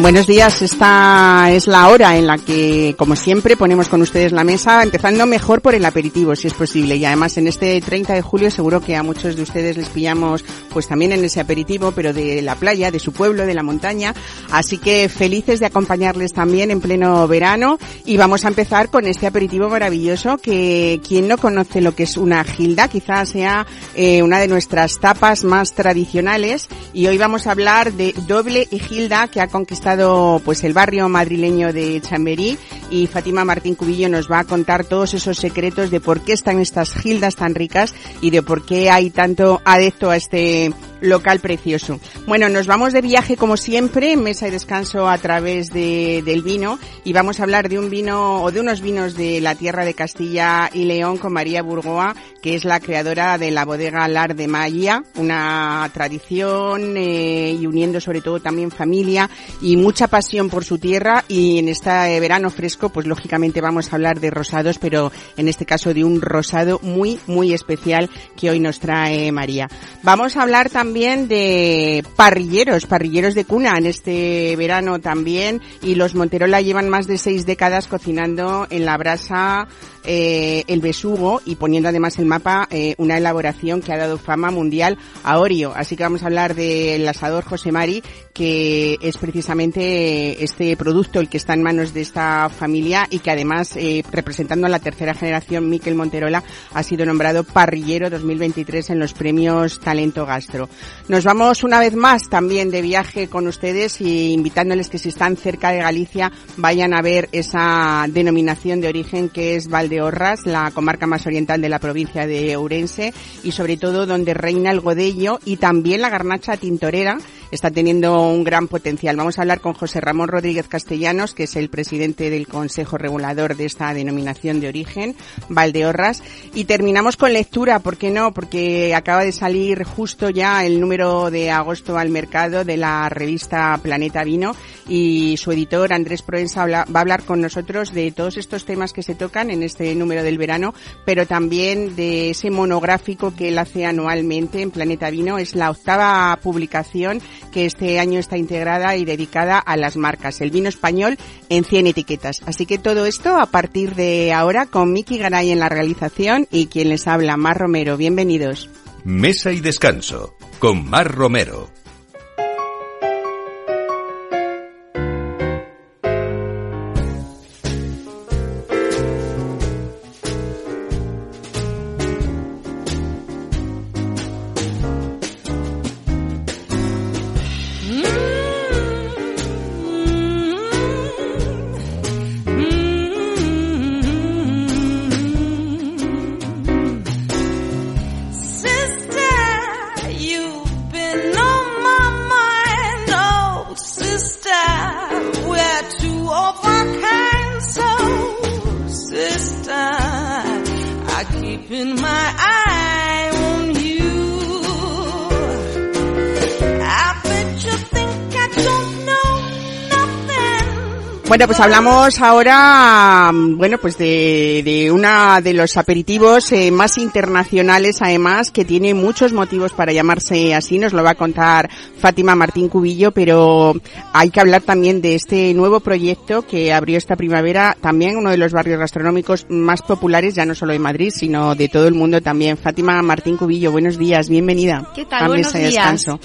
Buenos días, esta es la hora en la que, como siempre, ponemos con ustedes la mesa, empezando mejor por el aperitivo, si es posible. Y además en este 30 de julio seguro que a muchos de ustedes les pillamos pues también en ese aperitivo, pero de la playa, de su pueblo, de la montaña. Así que felices de acompañarles también en pleno verano. Y vamos a empezar con este aperitivo maravilloso que quien no conoce lo que es una gilda, quizás sea eh, una de nuestras tapas más tradicionales. Y hoy vamos a hablar de doble y gilda que ha conquistado pues el barrio madrileño de Chamberí y Fátima Martín Cubillo nos va a contar todos esos secretos de por qué están estas gildas tan ricas y de por qué hay tanto adepto a este local precioso. Bueno, nos vamos de viaje como siempre, mesa y descanso a través de, del vino y vamos a hablar de un vino o de unos vinos de la tierra de Castilla y León con María Burgoa, que es la creadora de la bodega Lar de Magia, una tradición eh, y uniendo sobre todo también familia y mucha pasión por su tierra y en este verano fresco pues lógicamente vamos a hablar de rosados, pero en este caso de un rosado muy muy especial que hoy nos trae María. Vamos a hablar también de parrilleros, parrilleros de cuna en este verano también y los Monterola llevan más de seis décadas cocinando en la brasa eh, el besugo y poniendo además el mapa eh, una elaboración que ha dado fama mundial a Orio. Así que vamos a hablar del asador José Mari, que es precisamente este producto el que está en manos de esta familia y que además, eh, representando a la tercera generación, Miquel Monterola ha sido nombrado parrillero 2023 en los premios Talento Gastro. Nos vamos una vez más también de viaje con ustedes y invitándoles que si están cerca de Galicia vayan a ver esa denominación de origen que es Valde Orras, la comarca más oriental de la provincia de Ourense y sobre todo donde reina el godello y también la garnacha tintorera está teniendo un gran potencial. Vamos a hablar con José Ramón Rodríguez Castellanos, que es el presidente del Consejo Regulador de esta denominación de origen, Valdeorras. Y terminamos con lectura, ¿por qué no? Porque acaba de salir justo ya el número de agosto al mercado de la revista Planeta Vino y su editor Andrés Proensa va a hablar con nosotros de todos estos temas que se tocan en este número del verano, pero también de ese monográfico que él hace anualmente en Planeta Vino. Es la octava publicación que este año está integrada y dedicada a las marcas, el vino español en 100 etiquetas. Así que todo esto a partir de ahora con Miki Garay en la realización y quien les habla, Mar Romero. Bienvenidos. Mesa y descanso con Mar Romero. Bueno, pues hablamos ahora, bueno, pues de, de una de los aperitivos eh, más internacionales, además, que tiene muchos motivos para llamarse así. Nos lo va a contar Fátima Martín Cubillo, pero hay que hablar también de este nuevo proyecto que abrió esta primavera, también uno de los barrios gastronómicos más populares, ya no solo de Madrid, sino de todo el mundo también. Fátima Martín Cubillo, buenos días, bienvenida. ¿Qué tal? buenos días. Descanso.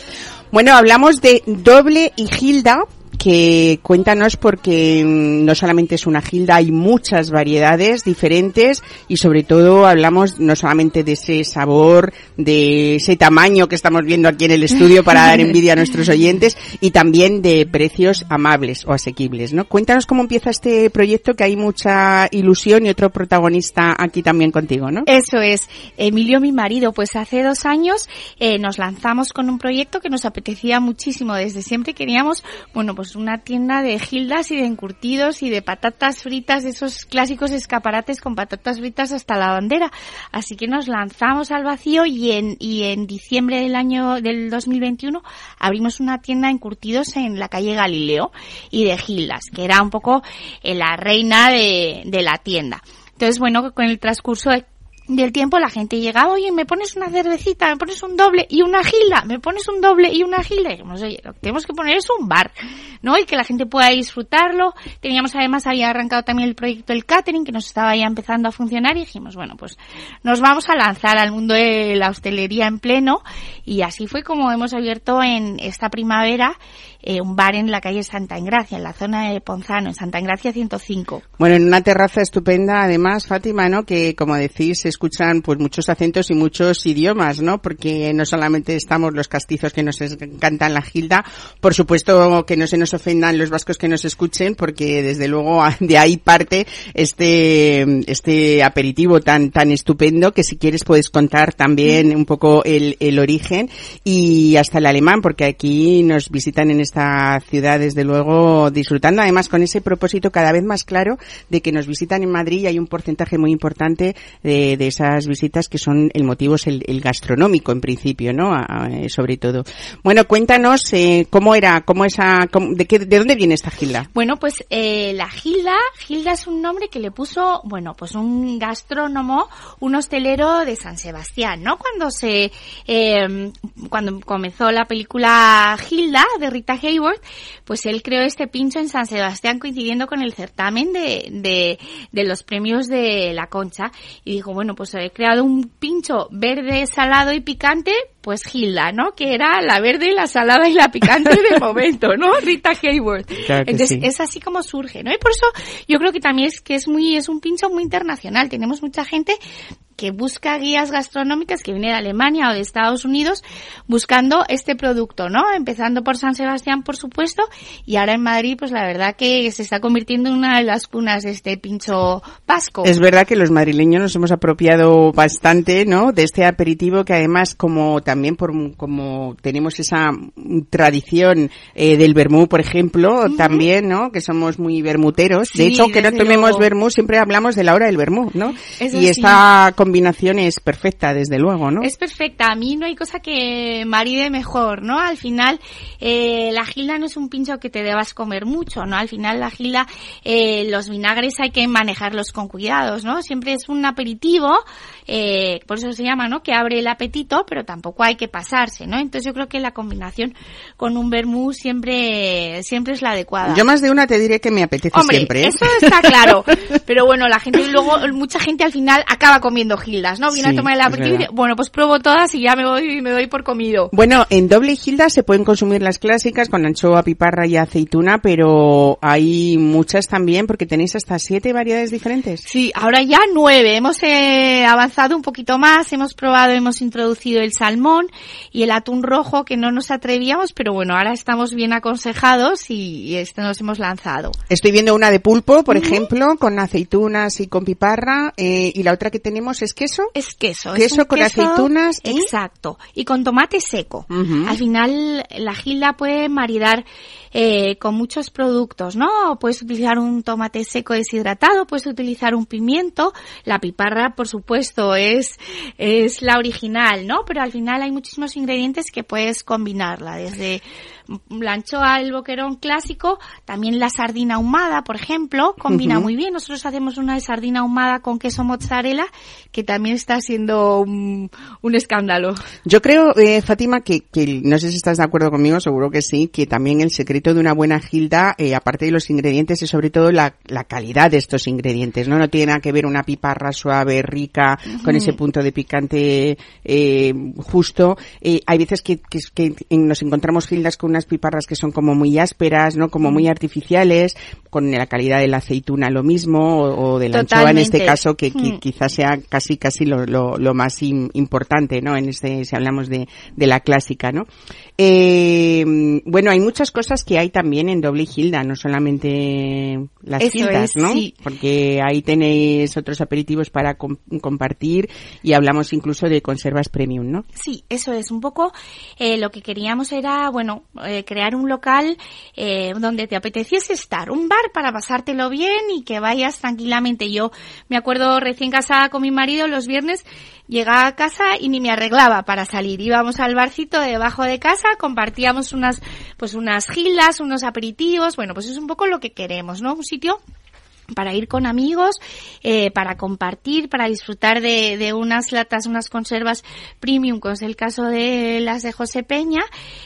Bueno, hablamos de doble y Gilda, que cuéntanos porque mm, no solamente es una gilda, hay muchas variedades diferentes y sobre todo hablamos no solamente de ese sabor, de ese tamaño que estamos viendo aquí en el estudio para dar envidia a nuestros oyentes y también de precios amables o asequibles, ¿no? Cuéntanos cómo empieza este proyecto que hay mucha ilusión y otro protagonista aquí también contigo, ¿no? Eso es. Emilio, mi marido, pues hace dos años eh, nos lanzamos con un proyecto que nos apetecía muchísimo. Desde siempre queríamos, bueno, pues pues una tienda de gildas y de encurtidos y de patatas fritas, esos clásicos escaparates con patatas fritas hasta la bandera. Así que nos lanzamos al vacío y en, y en diciembre del año del 2021 abrimos una tienda de encurtidos en la calle Galileo y de gildas, que era un poco eh, la reina de, de la tienda. Entonces, bueno, con el transcurso del tiempo la gente llegaba, oye, me pones una cervecita, me pones un doble y una gilda, me pones un doble y una gilda. Y dijimos, oye, lo que tenemos que poner es un bar, ¿no? Y que la gente pueda disfrutarlo. Teníamos además, había arrancado también el proyecto del catering, que nos estaba ya empezando a funcionar y dijimos, bueno, pues nos vamos a lanzar al mundo de la hostelería en pleno. Y así fue como hemos abierto en esta primavera eh, un bar en la calle Santa Engracia, en la zona de Ponzano, en Santa Engracia 105. Bueno, en una terraza estupenda, además, Fátima, ¿no? Que, como decís, se escuchan pues muchos acentos y muchos idiomas, ¿no? Porque no solamente estamos los castizos que nos encantan la gilda, por supuesto que no se nos ofendan los vascos que nos escuchen, porque desde luego de ahí parte este, este aperitivo tan, tan estupendo que si quieres puedes contar también un poco el, el origen y hasta el alemán, porque aquí nos visitan en este esta ciudad, desde luego, disfrutando además con ese propósito cada vez más claro de que nos visitan en Madrid y hay un porcentaje muy importante de, de esas visitas que son, el motivo es el, el gastronómico en principio, ¿no? Eh, sobre todo. Bueno, cuéntanos eh, cómo era, cómo esa, de, qué, de dónde viene esta gilda. Bueno, pues eh, la gilda, gilda es un nombre que le puso, bueno, pues un gastrónomo, un hostelero de San Sebastián, ¿no? Cuando se, eh, cuando comenzó la película Gilda de Rita Hayward, pues él creó este pincho en San Sebastián coincidiendo con el certamen de, de, de los premios de la concha. Y dijo, bueno, pues he creado un pincho verde, salado y picante, pues Gilda, ¿no? Que era la verde, la salada y la picante de momento, ¿no? Rita Hayward. Claro Entonces sí. es así como surge, ¿no? Y por eso yo creo que también es que es muy, es un pincho muy internacional. Tenemos mucha gente que busca guías gastronómicas que viene de Alemania o de Estados Unidos buscando este producto, ¿no? Empezando por San Sebastián, por supuesto, y ahora en Madrid, pues la verdad que se está convirtiendo en una de las cunas de este pincho vasco. Es verdad que los madrileños nos hemos apropiado bastante, ¿no? De este aperitivo que además como también por como tenemos esa tradición eh, del vermú, por ejemplo, también, ¿no? Que somos muy vermuteros. De hecho, que no tomemos vermú, siempre hablamos de la hora del vermú, ¿no? Eso y sí. esta combinación es perfecta, desde luego, ¿no? Es perfecta. A mí no hay cosa que maride mejor, ¿no? Al final, eh, la gilda no es un pincho que te debas comer mucho, ¿no? Al final, la gilda, eh, los vinagres hay que manejarlos con cuidados, ¿no? Siempre es un aperitivo, eh, por eso se llama, ¿no? Que abre el apetito, pero tampoco hay que pasarse, ¿no? Entonces yo creo que la combinación con un vermú siempre, siempre es la adecuada. Yo más de una te diré que me apetece Hombre, siempre. ¿eh? eso está claro. Pero bueno, la gente luego, mucha gente al final acaba comiendo gildas, ¿no? Viene Sí, a tomar el aperitivo y verdad. dice, bueno, pues pruebo todas y ya me voy, me doy por comido. Bueno, en doble gilda se pueden consumir las clásicas con anchoa, piparra y aceituna, pero hay muchas también porque tenéis hasta siete variedades diferentes. Sí, ahora ya nueve. Hemos eh, avanzado un poquito más, hemos probado, hemos introducido el salmón y el atún rojo que no nos atrevíamos, pero bueno, ahora estamos bien aconsejados y, y este nos hemos lanzado. Estoy viendo una de pulpo, por ejemplo, con aceitunas y con piparra, eh, y la otra que tenemos es queso. Es queso. Queso es con aceitunas y- Exacto. Y con tomate seco. Al final, la gilda puede maridar eh, con muchos productos, ¿no? Puedes utilizar un tomate seco deshidratado, puedes utilizar un pimiento. La piparra, por supuesto, es, es la original, ¿no? Pero al final hay muchísimos ingredientes que puedes combinarla. Desde la anchoa, el boquerón clásico, también la sardina ahumada, por ejemplo, combina muy bien. Nosotros hacemos una de sardina ahumada con queso mozzarella, que también está siendo un, un escándalo. Yo creo, eh, Fátima, que, que no sé si estás de acuerdo conmigo, seguro que sí, que también el secreto de una buena gilda, eh, aparte de los ingredientes, es sobre todo la, la calidad de estos ingredientes, ¿no? No tiene nada que ver una piparra suave, rica, con ese punto de picante eh, justo. Eh, hay veces que, que, que nos encontramos gildas con unas piparras que son como muy ásperas, ¿no? Como muy artificiales, con la calidad de la aceituna lo mismo, o, o de la anchoa en este caso, que, que quizás sea casi casi lo, lo, lo más im- importante, ¿no? En este, si hablamos de, de la clásica, ¿no? Eh, bueno, hay muchas cosas que hay también en doble gilda, no solamente las gildas, ¿no? sí. Porque ahí tenéis otros aperitivos para com- compartir y hablamos incluso de conservas premium, ¿no? Sí, eso es un poco eh, lo que queríamos era, bueno, eh, crear un local eh, donde te apeteciese estar, un bar para pasártelo bien y que vayas tranquilamente. Yo me acuerdo recién casada con mi marido los viernes llegaba a casa y ni me arreglaba para salir. Íbamos al barcito debajo de casa, compartíamos unas, pues unas gilas, unos aperitivos. Bueno, pues es un poco lo que queremos, ¿no? Un sitio para ir con amigos, eh, para compartir, para disfrutar de, de, unas latas, unas conservas premium, como es el caso de las de José Peña,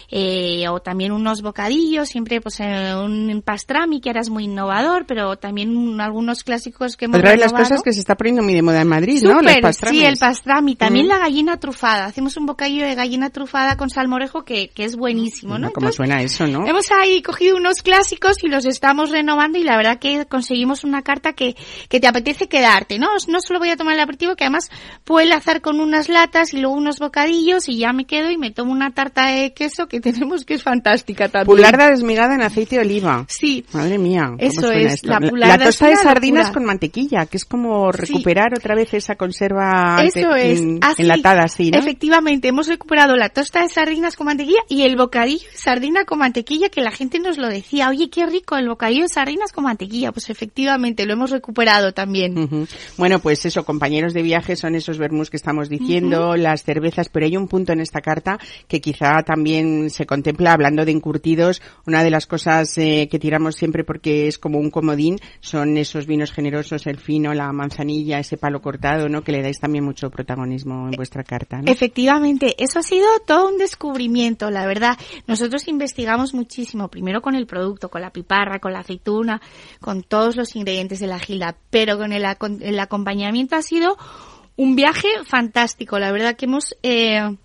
eh, o también unos bocadillos, siempre pues eh, un pastrami que ahora es muy innovador, pero también algunos clásicos que hemos Otra de las cosas que se está poniendo muy de moda en Madrid, ¿no? Los sí, el pastrami, también la gallina trufada. Hacemos un bocadillo de gallina trufada con salmorejo que, que es buenísimo, ¿no? ¿Cómo suena eso, no? Hemos ahí cogido unos clásicos y los estamos renovando y la verdad que conseguimos una carta que, que te apetece quedarte, ¿no? No solo voy a tomar el aperitivo, que además puedo enlazar con unas latas y luego unos bocadillos y ya me quedo y me tomo una tarta de queso que tenemos que es fantástica también. Pularda desmigada en aceite de oliva. Sí. Madre mía. Eso es, la pularda. La tosta de sardinas con mantequilla, que es como recuperar otra vez esa conserva Eso es. enlatada, sí, ¿no? Efectivamente, hemos recuperado la tosta de sardinas con mantequilla y el bocadillo de sardina con mantequilla que la gente nos lo decía, oye, qué rico el bocadillo de sardinas con mantequilla. Pues efectivamente, lo hemos recuperado también. Bueno, pues eso, compañeros de viaje son esos vermús que estamos diciendo, las cervezas, pero hay un punto en esta carta que quizá también se contempla hablando de encurtidos. Una de las cosas eh, que tiramos siempre porque es como un comodín son esos vinos generosos, el fino, la manzanilla, ese palo cortado, ¿no? Que le dais también mucho protagonismo en vuestra carta. Efectivamente, eso ha sido todo un descubrimiento, la verdad. Nosotros investigamos muchísimo, primero con el producto, con la piparra, con la aceituna, con todos los ingredientes de la gilda, pero con el, el acompañamiento ha sido un viaje fantástico. La verdad que hemos eh,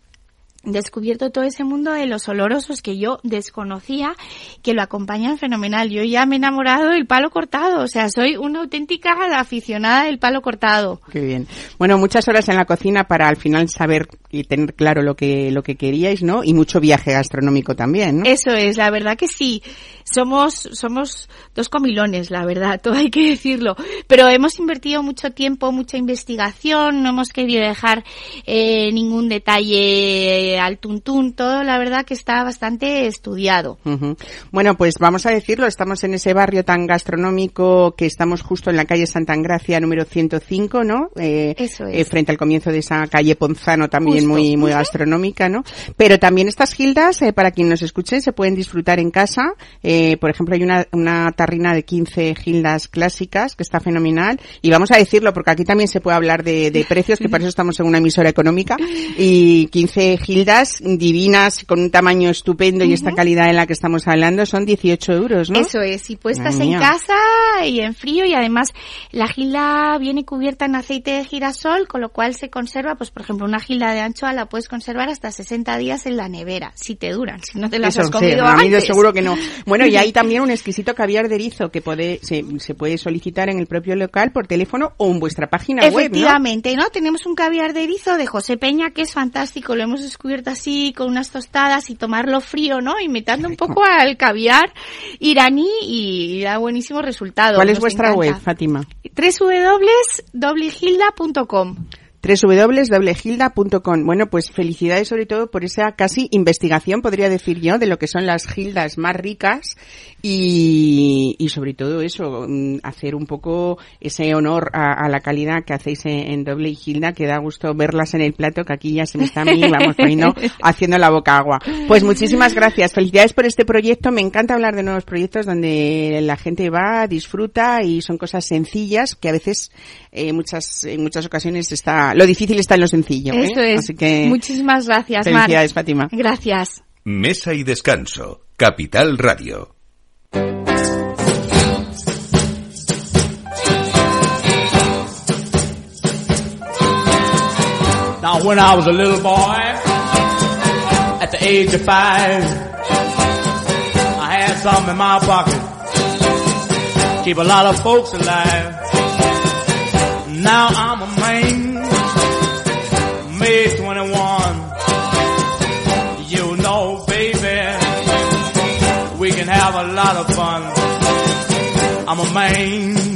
descubierto todo ese mundo de los olorosos que yo desconocía, que lo acompañan fenomenal. Yo ya me he enamorado del palo cortado, o sea, soy una auténtica aficionada del palo cortado. Qué bien. Bueno, muchas horas en la cocina para al final saber y tener claro lo que lo que queríais, ¿no? Y mucho viaje gastronómico también, ¿no? Eso es, la verdad que sí. Somos somos dos comilones, la verdad, todo hay que decirlo, pero hemos invertido mucho tiempo, mucha investigación, no hemos querido dejar eh, ningún detalle al tuntún, todo la verdad que está bastante estudiado. Bueno, pues vamos a decirlo, estamos en ese barrio tan gastronómico que estamos justo en la calle Santa Angracia número 105, ¿no? Eh, Eso es. Eh, frente al comienzo de esa calle Ponzano también muy muy gastronómica, ¿no? Pero también estas gildas, eh, para quien nos escuche, se pueden disfrutar en casa. Por ejemplo, hay una, una tarrina de 15 gildas clásicas que está fenomenal. Y vamos a decirlo porque aquí también se puede hablar de, de precios, que para eso estamos en una emisora económica. Y 15 gildas divinas con un tamaño estupendo y esta calidad en la que estamos hablando son 18 euros, ¿no? Eso es, y puestas en casa y en frío y además la gilda viene cubierta en aceite de girasol, con lo cual se conserva, pues por ejemplo, una gilda de anchoa la puedes conservar hasta 60 días en la nevera, si te duran, si no te las has comido antes. seguro que no. Bueno, y hay también un exquisito caviar de erizo que puede, se, se puede solicitar en el propio local por teléfono o en vuestra página web, Efectivamente, ¿no? Tenemos un caviar de erizo de José Peña que es fantástico, lo hemos descubierto así con unas tostadas y tomarlo frío, ¿no? Imitando un poco al caviar iraní y da buenísimo resultado. ¿Cuál es vuestra web, Fátima? www.doblegilda.com www.doblegilda.com. Bueno, pues felicidades sobre todo por esa casi investigación, podría decir yo, de lo que son las gildas más ricas y, y sobre todo eso, mm, hacer un poco ese honor a, la calidad que hacéis en, Doble y Gilda, que da gusto verlas en el plato, que aquí ya se me está a mí, vamos poniendo, haciendo la boca agua. Pues muchísimas gracias, felicidades por este proyecto, me encanta hablar de nuevos proyectos donde la gente va, disfruta y son cosas sencillas que a veces, eh, muchas, en muchas ocasiones está, lo difícil está en lo sencillo. ¿eh? Eso es. Así que, muchísimas gracias, Felicidades, Fátima. Gracias. Mesa y descanso. Capital Radio. Now, when I was a little boy, at the age of five, I had something in my pocket. Keep a lot of folks alive. Now I'm a man, May 21. You know, baby, we can have a lot of fun. I'm a man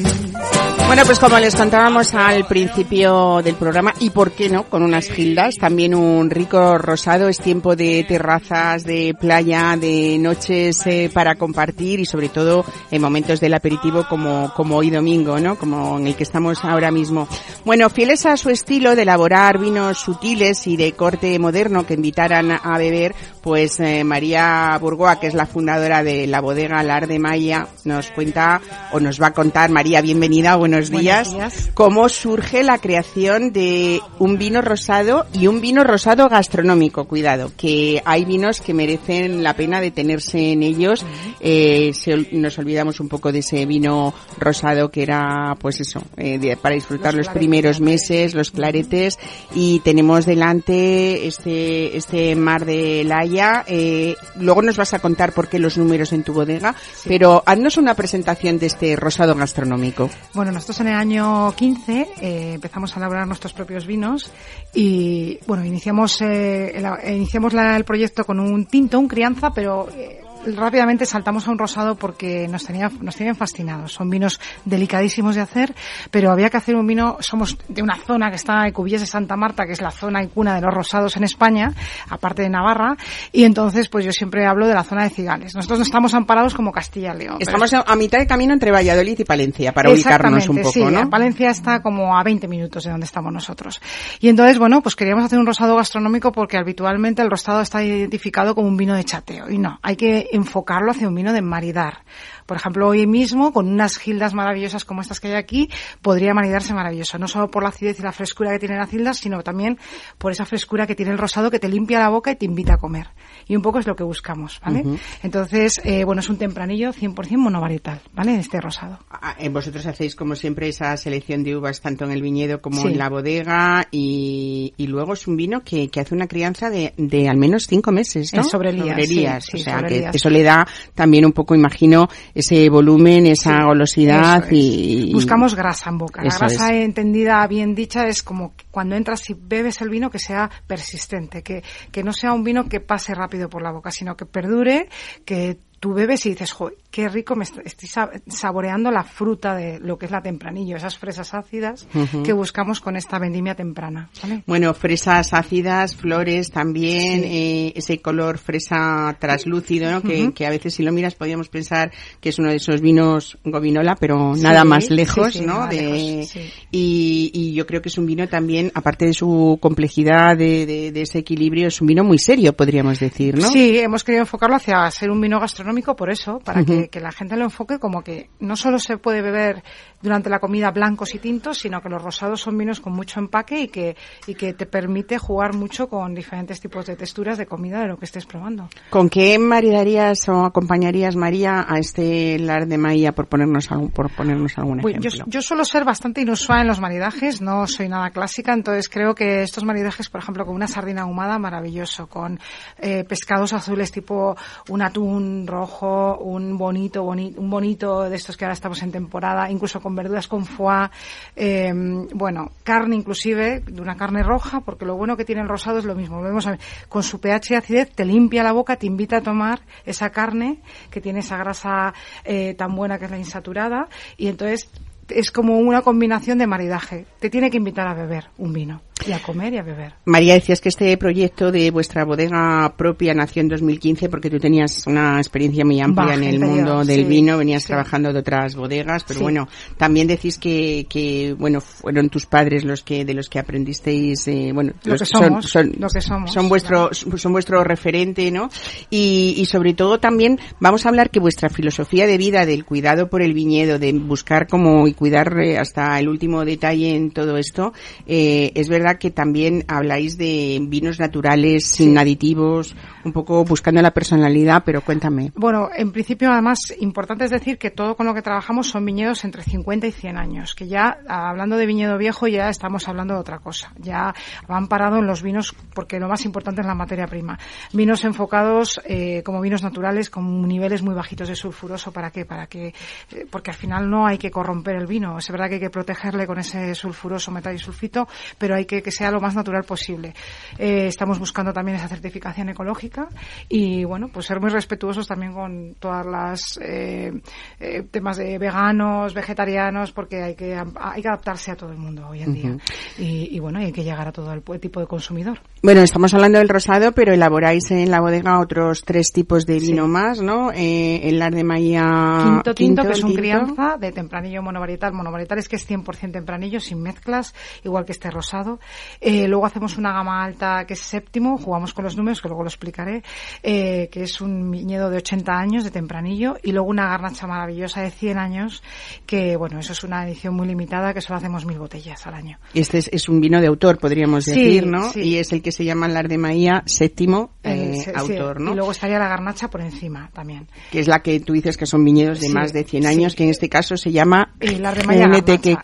Bueno, pues como les contábamos al principio del programa, y por qué no, con unas gildas, también un rico rosado, es tiempo de terrazas, de playa, de noches eh, para compartir y sobre todo en momentos del aperitivo como, como hoy domingo, ¿no? Como en el que estamos ahora mismo. Bueno, fieles a su estilo de elaborar vinos sutiles y de corte moderno que invitaran a beber, pues eh, María Burgoa, que es la fundadora de la bodega Lar de Maya, nos cuenta o nos va a contar, María, bienvenida, buenos días, cómo surge la creación de un vino rosado y un vino rosado gastronómico, cuidado, que hay vinos que merecen la pena detenerse en ellos, eh, nos olvidamos un poco de ese vino rosado que era, pues eso, eh, para disfrutar los, primeros meses, los claretes, y tenemos delante este, este mar de Laia, eh, luego nos vas a contar por qué los números en tu bodega, pero haznos una presentación de este rosado gastronómico. Bueno, nosotros en el año 15 eh, empezamos a elaborar nuestros propios vinos y, bueno, iniciamos, eh, iniciamos el proyecto con un tinto, un crianza, pero eh, rápidamente saltamos a un rosado porque nos tenía, nos tienen fascinados. Son vinos delicadísimos de hacer, pero había que hacer un vino, somos de una zona que está en Cubillas de Santa Marta, que es la zona y cuna de los rosados en España, aparte de Navarra, y entonces pues yo siempre hablo de la zona de Cigales. Nosotros no estamos amparados como Castilla y León. Estamos a mitad de camino entre Valladolid y Palencia, para ubicarnos un poco, sí, ¿no? Palencia está como a 20 minutos de donde estamos nosotros. Y entonces, bueno, pues queríamos hacer un rosado gastronómico porque habitualmente el rosado está identificado como un vino de chateo. Y no, hay que enfocarlo hacia un vino de maridar. Por ejemplo, hoy mismo, con unas gildas maravillosas como estas que hay aquí, podría maridarse maravilloso. No solo por la acidez y la frescura que tienen las gildas, sino también por esa frescura que tiene el rosado que te limpia la boca y te invita a comer. Y un poco es lo que buscamos, ¿vale? Entonces, eh, bueno, es un tempranillo 100% monovarietal, ¿vale? Este rosado. Ah, vosotros hacéis, como siempre, esa selección de uvas tanto en el viñedo como en la bodega y, y, luego es un vino que, que hace una crianza de, de al menos cinco meses, ¿no? sobre lías. o sea, que eso le da también un poco, imagino, ese volumen, esa golosidad y... Buscamos grasa en boca. La grasa entendida, bien dicha, es como cuando entras y bebes el vino que sea persistente, que, que no sea un vino que pase rápido por la boca, sino que perdure, que tú bebes y dices, joder, qué rico me estoy saboreando la fruta de lo que es la tempranillo, esas fresas ácidas que buscamos con esta vendimia temprana. Bueno, fresas ácidas, flores también, eh, ese color fresa traslúcido, ¿no? que, a veces si lo miras podríamos pensar que es uno de esos vinos gominola, pero nada más lejos, ¿no? De, y, yo creo que es un vino también, aparte de su complejidad, de, de, ese equilibrio, es un vino muy serio, podríamos decir, ¿no? Sí, hemos querido enfocarlo hacia ser un vino gastronómico por eso, para que que, la gente lo enfoque como que no solo se puede beber durante la comida blancos y tintos, sino que los rosados son vinos con mucho empaque y que, y que te permite jugar mucho con diferentes tipos de texturas de comida de lo que estés probando. ¿Con qué maridarías o acompañarías, María, a este lar de maía, por ponernos, algún, por ponernos algún ejemplo? Yo, yo suelo ser bastante inusual en los maridajes, no soy nada clásica, entonces creo que estos maridajes, por ejemplo, con una sardina ahumada, maravilloso, con eh, pescados azules tipo un atún rojo, un bonito, bonito, un bonito de estos que ahora estamos en temporada, incluso con verduras con foie, eh, bueno, carne inclusive, de una carne roja, porque lo bueno que tiene el rosado es lo mismo. Vemos con su pH y acidez, te limpia la boca, te invita a tomar esa carne que tiene esa grasa eh, tan buena que es la insaturada, y entonces es como una combinación de maridaje. Te tiene que invitar a beber un vino. Y a comer y a beber. María, decías que este proyecto de vuestra bodega propia nació en 2015 porque tú tenías una experiencia muy amplia en el mundo del vino, venías trabajando de otras bodegas, pero bueno, también decís que, que, bueno, fueron tus padres los que, de los que aprendisteis, eh, bueno, lo que somos, son, lo que somos, son vuestro, son vuestro referente, ¿no? Y, y sobre todo también vamos a hablar que vuestra filosofía de vida del cuidado por el viñedo, de buscar como y cuidar eh, hasta el último detalle en todo esto, eh, es verdad que también habláis de vinos naturales, sin aditivos, un poco buscando la personalidad, pero cuéntame. Bueno, en principio, además, importante es decir que todo con lo que trabajamos son viñedos entre 50 y 100 años, que ya, hablando de viñedo viejo, ya estamos hablando de otra cosa. Ya van parado en los vinos, porque lo más importante es la materia prima. Vinos enfocados eh, como vinos naturales, con niveles muy bajitos de sulfuroso, ¿para qué? Para que, eh, porque al final no hay que corromper el vino. Es verdad que hay que protegerle con ese sulfuroso metal y sulfito, pero hay que que, que sea lo más natural posible. Eh, estamos buscando también esa certificación ecológica y, bueno, pues ser muy respetuosos también con todas las eh, eh, temas de veganos, vegetarianos, porque hay que, hay que adaptarse a todo el mundo hoy en día. Y, y, bueno, hay que llegar a todo el tipo de consumidor. Bueno, estamos hablando del rosado, pero elaboráis en la bodega otros tres tipos de vino más, ¿no? Eh, el de Maía... Quinto, tinto, que es un crianza de tempranillo monovarietal. Monovarietal es que es 100% tempranillo, sin mezclas, igual que este rosado. Eh, luego hacemos una gama alta que es séptimo, jugamos con los números, que luego lo explicaré, eh, que es un viñedo de 80 años de tempranillo. Y luego una garnacha maravillosa de 100 años, que bueno, eso es una edición muy limitada, que solo hacemos mil botellas al año. Y este es, un vino de autor, podríamos decir, ¿no? Y es el que se llama de Maía, séptimo eh, autor, ¿no? Y luego estaría la garnacha por encima también. Que es la que tú dices que son viñedos de más de 100 años, que en este caso se llama Lar de Maía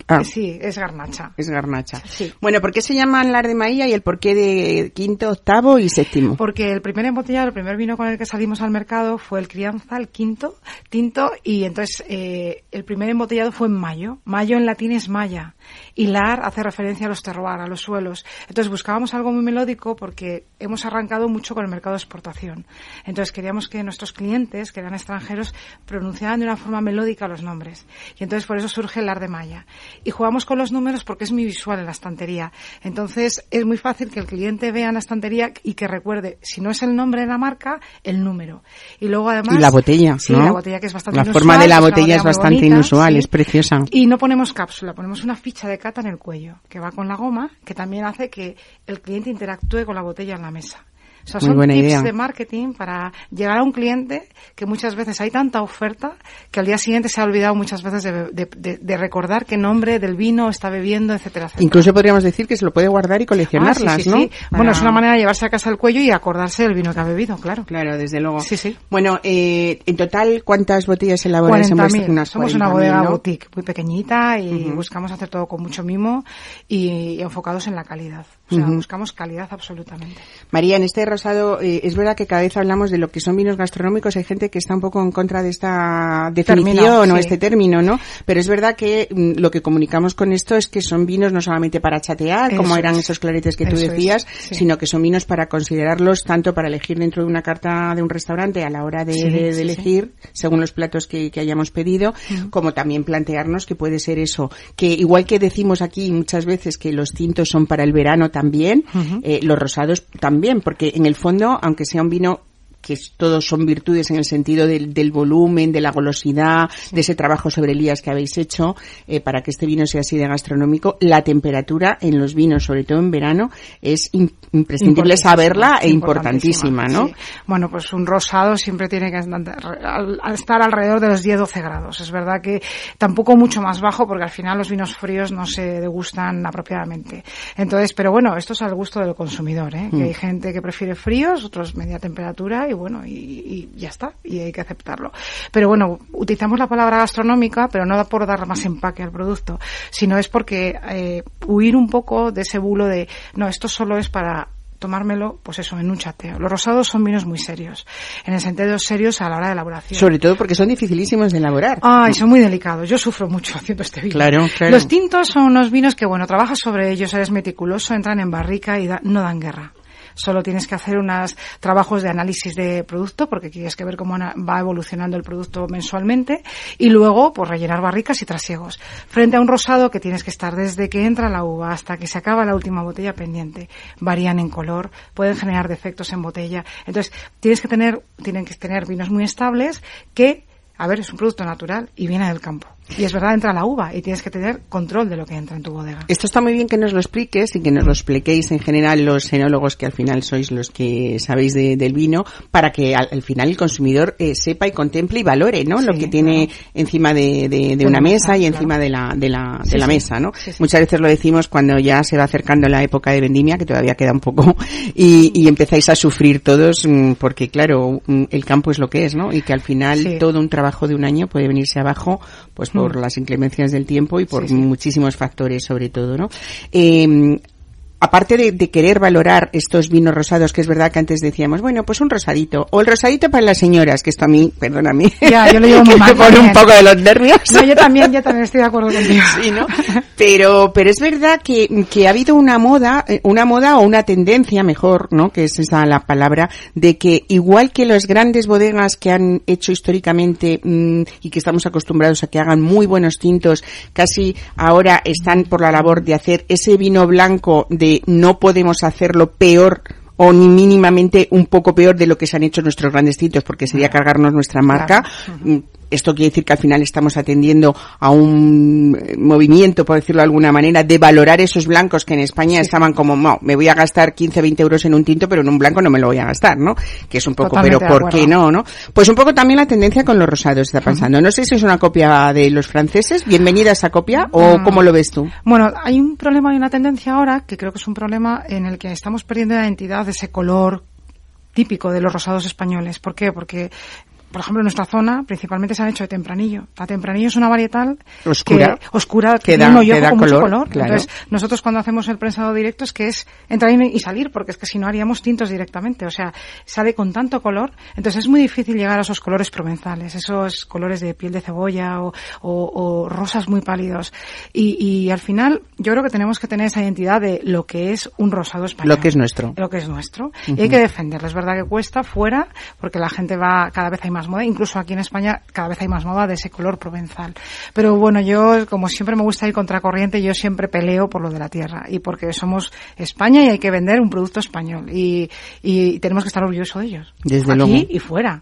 ah. Sí, es garnacha. Es garnacha. Bueno, ¿por qué se llaman Lar de Maía y el porqué de quinto, octavo y séptimo? Porque el primer embotellado, el primer vino con el que salimos al mercado fue el crianza, el quinto, tinto, y entonces eh, el primer embotellado fue en mayo. Mayo en latín es maya. Y lar hace referencia a los terroir, a los suelos. Entonces buscábamos algo muy melódico porque hemos arrancado mucho con el mercado de exportación. Entonces queríamos que nuestros clientes, que eran extranjeros, pronunciaran de una forma melódica los nombres. Y entonces por eso surge el lar de Maya. Y jugamos con los números porque es muy visual en la estantería. Entonces es muy fácil que el cliente vea en la estantería y que recuerde, si no es el nombre de la marca, el número. Y luego además... Y la botella, Sí, la botella que es bastante La forma de la botella es bastante inusual, es preciosa. Y no ponemos cápsula, ponemos una ficha de cata en el cuello, que va con la goma, que también hace que el cliente interactúe con la botella en la mesa. O sea, son tips de marketing para llegar a un cliente que muchas veces hay tanta oferta que al día siguiente se ha olvidado muchas veces de, recordar qué nombre del vino está bebiendo, etcétera, etcétera. Incluso podríamos decir que se lo puede guardar y coleccionarlas, ah, sí, ¿no? Sí. Bueno, es una manera de llevarse a casa el cuello y acordarse del vino que ha bebido, claro. Claro, desde luego. Sí, sí. Bueno, eh, en total, ¿cuántas botellas elaboráis en vuestra Somos una bodega boutique muy pequeñita y buscamos hacer todo con mucho mimo y, enfocados en la calidad. O sea, buscamos calidad absolutamente. María, en este rosado eh, es verdad que cada vez hablamos de lo que son vinos gastronómicos. Hay gente que está un poco en contra de esta definición o este término, ¿no? Pero es verdad que mm, lo que comunicamos con esto es que son vinos no solamente para chatear, como eran esos claretes que tú decías, sino que son vinos para considerarlos tanto para elegir dentro de una carta de un restaurante a la hora de, elegir, según los platos que, hayamos pedido, como también plantearnos que puede ser eso, que igual que decimos aquí muchas veces que los tintos son para el verano también, eh, los rosados también, porque en el fondo, aunque sea un vino que todos son virtudes en el sentido del, del volumen, de la golosidad, de ese trabajo sobre Elías que habéis hecho eh, para que este vino sea así de gastronómico. La temperatura en los vinos, sobre todo en verano, es imprescindible saberla e importantísima, ¿no? Bueno, pues un rosado siempre tiene que estar alrededor de los 10-12 grados. Es verdad que tampoco mucho más bajo porque al final los vinos fríos no se degustan apropiadamente. Entonces, pero bueno, esto es al gusto del consumidor, ¿eh? Que mm. hay gente que prefiere fríos, otros media temperatura y bueno, y, ya está, y hay que aceptarlo. Pero bueno, utilizamos la palabra gastronómica, pero no da por dar más empaque al producto, sino es porque eh, huir un poco de ese bulo de, no, esto solo es para tomármelo, pues eso, en un chateo. Los rosados son vinos muy serios, en el sentido serios a la hora de elaboración. Sobre todo porque son dificilísimos de elaborar. Ay, son muy delicados. Yo sufro mucho haciendo este vino. Claro, claro. Los tintos son unos vinos que, bueno, trabajas sobre ellos, eres meticuloso, entran en barrica y no dan guerra. Solo tienes que hacer unos trabajos de análisis de producto porque tienes que ver cómo va evolucionando el producto mensualmente y luego pues rellenar barricas y trasiegos. Frente a un rosado que tienes que estar desde que entra la uva hasta que se acaba la última botella pendiente. Varían en color, pueden generar defectos en botella. Entonces, tienes que tener, tienen que tener vinos muy estables que, a ver, es un producto natural y viene del campo. Y es verdad, entra la uva y tienes que tener control de lo que entra en tu bodega. Esto está muy bien que nos lo expliques y que nos lo expliquéis en general los enólogos que al final sois los que sabéis del vino para que al, final el consumidor eh, sepa y contemple y valore ¿no? lo que tiene encima de, una mesa y encima de la, de la, de la mesa. ¿no? Muchas veces lo decimos cuando ya se va acercando la época de vendimia, que todavía queda un poco, y, y empezáis a sufrir todos mm, porque claro, mm, el campo es lo que es ¿no? y que al final todo un trabajo de un año puede venirse abajo pues por mm. las inclemencias del tiempo y por muchísimos factores sobre todo, ¿no? Eh, aparte de, de, querer valorar estos vinos rosados, que es verdad que antes decíamos, bueno, pues un rosadito, o el rosadito para las señoras, que esto a mí, mí, ya, yo lo llevo muy mal, pone un poco de los nervios. No, yo también, yo también estoy de acuerdo contigo. Sí, ¿no? Pero, pero es verdad que, que ha habido una moda, eh, una moda o una tendencia, mejor, ¿no? Que es esa la palabra, de que igual que las grandes bodegas que han hecho históricamente mmm, y que estamos acostumbrados a que hagan muy buenos tintos, casi ahora están por la labor de hacer ese vino blanco de no podemos hacerlo peor o ni mínimamente un poco peor de lo que se han hecho nuestros grandes tintos porque sería cargarnos nuestra marca. Claro. Esto quiere decir que al final estamos atendiendo a un movimiento, por decirlo de alguna manera, de valorar esos blancos que en España sí. estaban como, no, me voy a gastar 15, 20 euros en un tinto, pero en un blanco no me lo voy a gastar, ¿no? Que es un poco, Totalmente pero ¿por qué no, no? Pues un poco también la tendencia con los rosados está pasando. No sé si es una copia de los franceses, bienvenida a esa copia, o Mm. cómo lo ves tú. Bueno, hay un problema y una tendencia ahora que creo que es un problema en el que estamos perdiendo la identidad de ese color típico de los rosados españoles. ¿Por qué? Porque por ejemplo, en nuestra zona principalmente se han hecho de tempranillo. La tempranillo es una varietal oscura, que, oscura, que, da, un que da con color, mucho color. Claro. Entonces, nosotros cuando hacemos el prensado directo es que es entrar y salir, porque es que si no haríamos tintos directamente. O sea, sale con tanto color. Entonces es muy difícil llegar a esos colores provenzales, esos colores de piel de cebolla o, o, o rosas muy pálidos. Y, y, al final, yo creo que tenemos que tener esa identidad de lo que es un rosado español. Lo que es nuestro. Lo que es nuestro. Uh -huh. Y hay que defenderlo. Es verdad que cuesta fuera, porque la gente va, cada vez hay más moda, incluso aquí en España cada vez hay más moda de ese color provenzal. Pero bueno, yo como siempre me gusta ir contracorriente, yo siempre peleo por lo de la tierra y porque somos España y hay que vender un producto español y, y tenemos que estar orgullosos de ellos. Desde aquí luego. y fuera.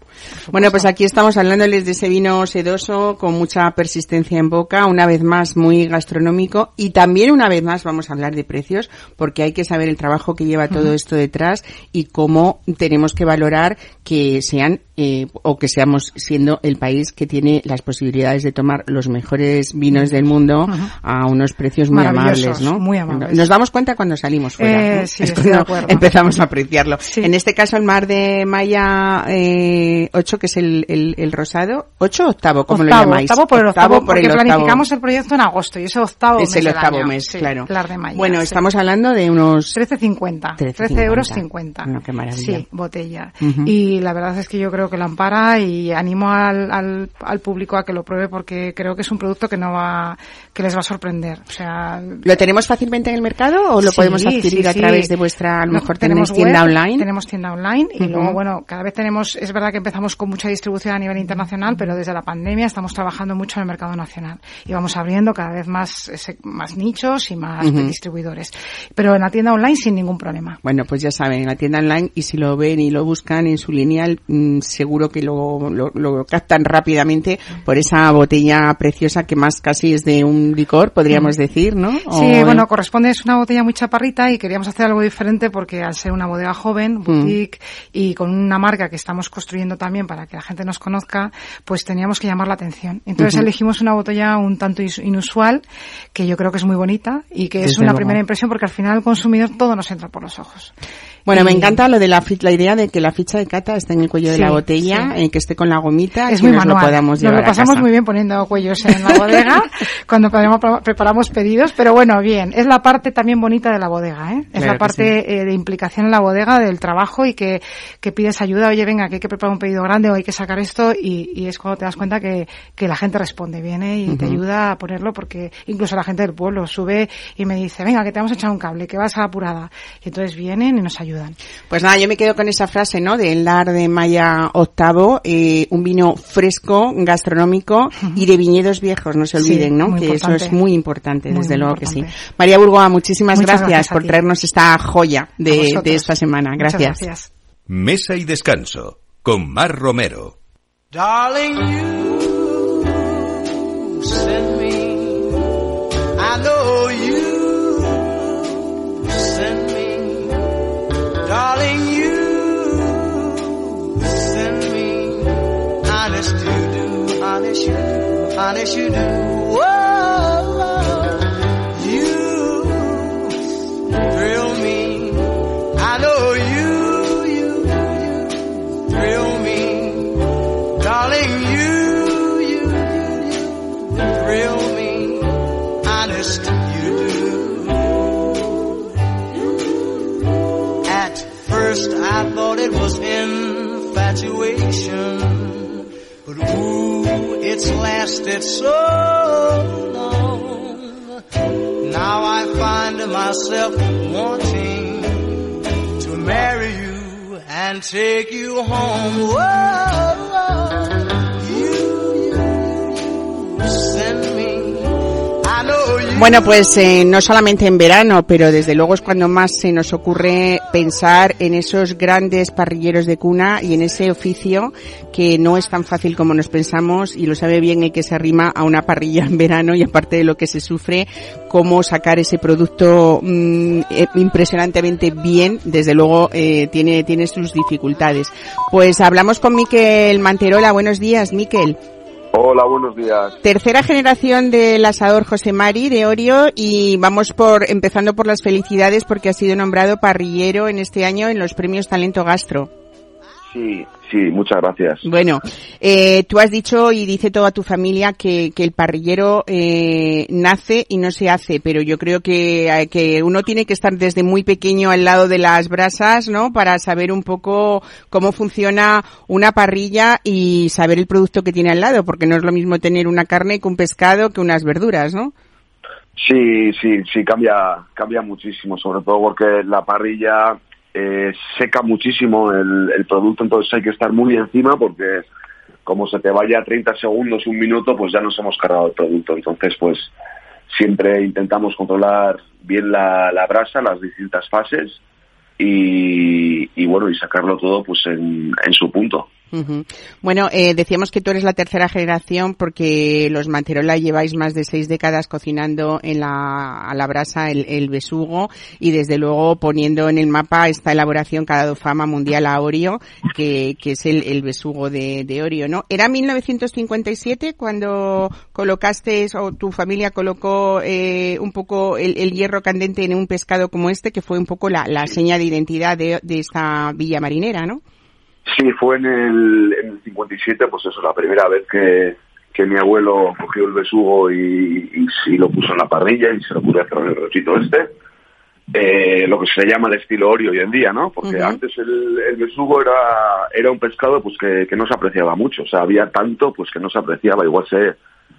Bueno, pues aquí estamos hablándoles de ese vino sedoso con mucha persistencia en boca, una vez más muy gastronómico y también una vez más vamos a hablar de precios porque hay que saber el trabajo que lleva todo uh -huh. esto detrás y cómo tenemos que valorar que sean eh, o que seamos siendo el país que tiene las posibilidades de tomar los mejores vinos del mundo -huh. a unos precios muy amables, ¿no? Muy amables. Nos damos cuenta cuando salimos fuera. Eh, ¿no? sí, es estoy de acuerdo. empezamos a apreciarlo. Sí. En este caso el mar de Maya eh, 8, que es el, el, el rosado, 8 o octavo, ¿cómo octavo, lo llamáis? Octavo por el octavo, por porque el octavo. planificamos el proyecto en agosto y ese octavo es mes el del octavo año. mes, sí, claro. De Maya, bueno, estamos hablando de unos 13.50, 13, euros 50. No, qué maravilla. Sí, botella. Uh -huh. Y la verdad es que yo creo que la ampara y animo al, al, al, público a que lo pruebe porque creo que es un producto que no va, que les va a sorprender. O sea, ¿lo tenemos fácilmente en el mercado o lo sí, podemos adquirir sí, a través de vuestra, a lo no, mejor tenemos tenéis tienda web, online? Tenemos tienda online y Uh -huh. luego, bueno, cada vez tenemos, es verdad que empezamos con mucha distribución a nivel internacional, pero desde la pandemia estamos trabajando mucho en el mercado nacional y vamos abriendo cada vez más, más nichos y más Uh -huh. distribuidores. Pero en la tienda online sin ningún problema. Bueno, pues ya saben, en la tienda online y si lo ven y lo buscan en su lineal, mmm, seguro que lo, lo, lo, captan rápidamente por esa botella preciosa que más casi es de un licor, podríamos Mm. decir, ¿no? Sí, o bueno, corresponde, es una botella muy chaparrita y queríamos hacer algo diferente porque al ser una bodega joven, boutique mm. y con una marca que estamos construyendo también para que la gente nos conozca, pues teníamos que llamar la atención. Entonces uh -huh. elegimos una botella un tanto inusual que yo creo que es muy bonita y que es una luego. primera impresión porque al final al consumidor todo nos entra por los ojos. Bueno, y... me encanta lo de la, la idea de que la ficha de cata esté en el cuello sí, de la botella, sí. eh, que esté con la gomita, es que muy nos manual. lo podamos llevar Nos lo pasamos a casa. muy bien poniendo cuellos en la bodega cuando preparamos pedidos, pero bueno, bien, es la parte también bonita de la bodega, ¿eh? Es Claro la parte sí. eh, de implicación en la bodega, del trabajo y que, que pides ayuda, oye, venga, que hay que preparar un pedido grande o hay que sacar esto y, y es cuando te das cuenta que, que la gente responde, viene y uh -huh. te ayuda a ponerlo porque incluso la gente del pueblo sube y me dice, venga, que te vamos a echar un cable, que vas a la apurada. Y entonces vienen y nos ayudan. Pues nada, yo me quedo con esa frase, ¿no? Del Lar de Maya octavo, eh, un vino fresco, gastronómico y de viñedos viejos, no se olviden, sí, ¿no? Que importante. eso es muy importante, muy, desde muy luego importante. que sí. María Burgoa, muchísimas Muchas gracias, gracias por traernos esta joya de, de, esta semana. Gracias. Mesa y descanso con Mar Romero. Darling, you punish you do. Oh, you thrill me. I know you, you, you thrill me. Darling, you, you, you thrill me. Honest, you do. At first I thought it was infatuation lasted so long. Now I find myself wanting to marry you and take you home. Whoa, you, you, you send me. Bueno, pues eh, no solamente en verano, pero desde luego es cuando más se nos ocurre pensar en esos grandes parrilleros de cuna y en ese oficio que no es tan fácil como nos pensamos y lo sabe bien el que se arrima a una parrilla en verano y aparte de lo que se sufre, cómo sacar ese producto mm, eh, impresionantemente bien, desde luego eh, tiene, tiene sus dificultades. Pues hablamos con Miquel Manterola. Buenos días, Miquel. Hola, buenos días. Tercera generación del asador José Mari de Orio y vamos por empezando por las felicidades porque ha sido nombrado parrillero en este año en los premios Talento Gastro. Sí, sí, muchas gracias. Bueno, eh, tú has dicho y dice toda tu familia que, que el parrillero eh, nace y no se hace, pero yo creo que, eh, que uno tiene que estar desde muy pequeño al lado de las brasas, ¿no? Para saber un poco cómo funciona una parrilla y saber el producto que tiene al lado, porque no es lo mismo tener una carne que un pescado que unas verduras, ¿no? Sí, sí, sí, cambia, cambia muchísimo, sobre todo porque la parrilla eh, seca muchísimo el, producto, entonces hay que estar muy encima porque como se te vaya 30 segundos, un minuto, pues ya nos hemos cargado el producto. Entonces, pues siempre intentamos controlar bien la, brasa, las distintas fases y, y bueno, y sacarlo todo pues en su punto. Bueno, eh, decíamos que tú eres la tercera generación porque los Manterola lleváis más de seis décadas cocinando en la, a la brasa el, el besugo y desde luego poniendo en el mapa esta elaboración que ha dado fama mundial a Orio, que, que es el, el besugo de, de Orio, ¿no? ¿Era 1957 cuando colocaste o tu familia colocó eh, un poco el, el hierro candente en un pescado como este, que fue un poco la, la seña de identidad de, de esta villa marinera, ¿no? Sí, fue en el, en el 57, pues eso, la primera vez que, que mi abuelo cogió el besugo y, y, lo puso en la parrilla y se lo pude hacer en el rotito este. Eh, lo que se llama el estilo Orio hoy en día, ¿no? Porque antes el, el besugo era, era un pescado pues que, que no se apreciaba mucho, o sea, había tanto pues que no se apreciaba, igual se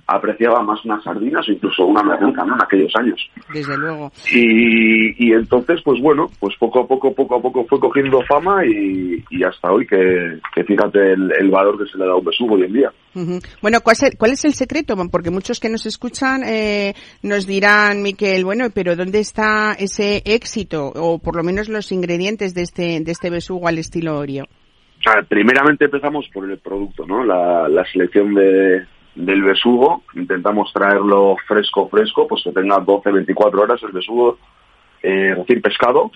apreciaba más unas sardinas o incluso una merluza, ¿no? En aquellos años. Desde luego. Y, y entonces, pues bueno, pues poco a poco, poco a poco fue cogiendo fama y, y hasta hoy que, que fíjate el, el valor que se le da a un besugo hoy en día. Bueno, ¿cuál es, el, ¿cuál es el secreto? Porque muchos que nos escuchan eh, nos dirán, Miquel, bueno, pero ¿dónde está ese éxito? O por lo menos los ingredientes de este, de este besugo al estilo ver, primeramente empezamos por el producto, ¿no? La, la selección de, del besugo. Intentamos traerlo fresco, fresco, pues que tenga 12, 24 horas el besugo eh, recién pescado.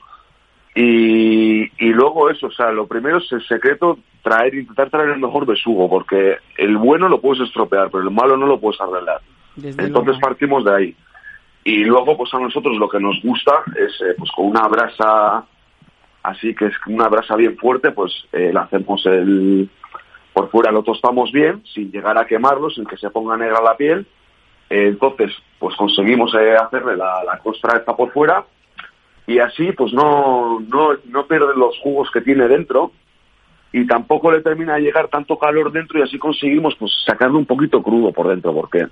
Y, y luego eso, o sea, lo primero es el secreto, traer, intentar traer el mejor besugo, porque el bueno lo puedes estropear, pero el malo no lo puedes arreglar. Desde Entonces luego. partimos de ahí. Y luego, pues a nosotros lo que nos gusta es, eh, pues con una brasa así que es una brasa bien fuerte, pues eh, le hacemos el por fuera lo tostamos bien, sin llegar a quemarlo, sin que se ponga negra la piel. Eh, entonces, pues conseguimos eh, hacerle la, la costra esta por fuera y así, pues no, no, no pierde los jugos que tiene dentro y tampoco le termina de llegar tanto calor dentro y así conseguimos pues sacarlo un poquito crudo por dentro, porque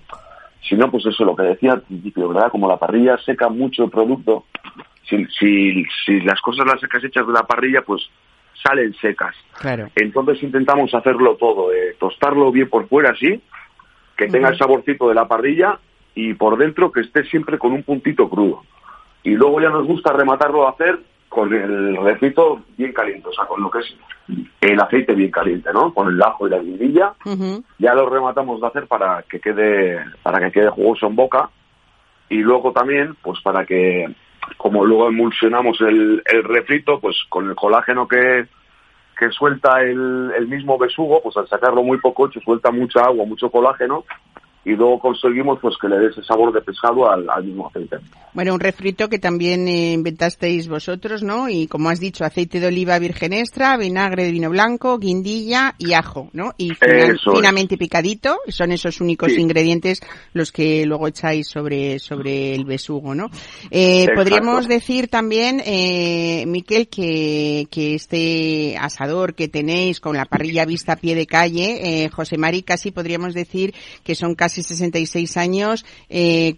si no, pues eso lo que decía al principio, ¿verdad? Como la parrilla seca mucho el producto, si, si, si las cosas las sacas hechas de la parrilla, pues salen secas. Claro. Entonces intentamos hacerlo todo, eh, tostarlo bien por fuera así, que tenga el saborcito de la parrilla y por dentro que esté siempre con un puntito crudo. Y luego ya nos gusta rematarlo a hacer con el refrito bien caliente, o sea, con lo que es el aceite bien caliente, ¿no? Con el ajo y la guindilla, Ujú. ya lo rematamos de hacer para que quede para que quede jugoso en boca y luego también pues para que como luego emulsionamos el, el refrito pues con el colágeno que que suelta el, el mismo besugo pues al sacarlo muy poco suelta mucha agua mucho colágeno y luego conseguimos pues que le dé ese sabor de pescado al, al mismo aceite Bueno, un refrito que también eh, inventasteis vosotros, ¿no? Y como has dicho, aceite de oliva virgen extra, vinagre de vino blanco, guindilla y ajo, ¿no? Y fina- Eso es. finamente picadito, son esos únicos Sí. ingredientes los que luego echáis sobre, sobre el besugo, ¿no? Eh, podríamos decir también, eh, Miquel, que, que este asador que tenéis con la parrilla vista a pie de calle, eh, José Mari, casi podríamos decir que son casi casi 66 años, eh,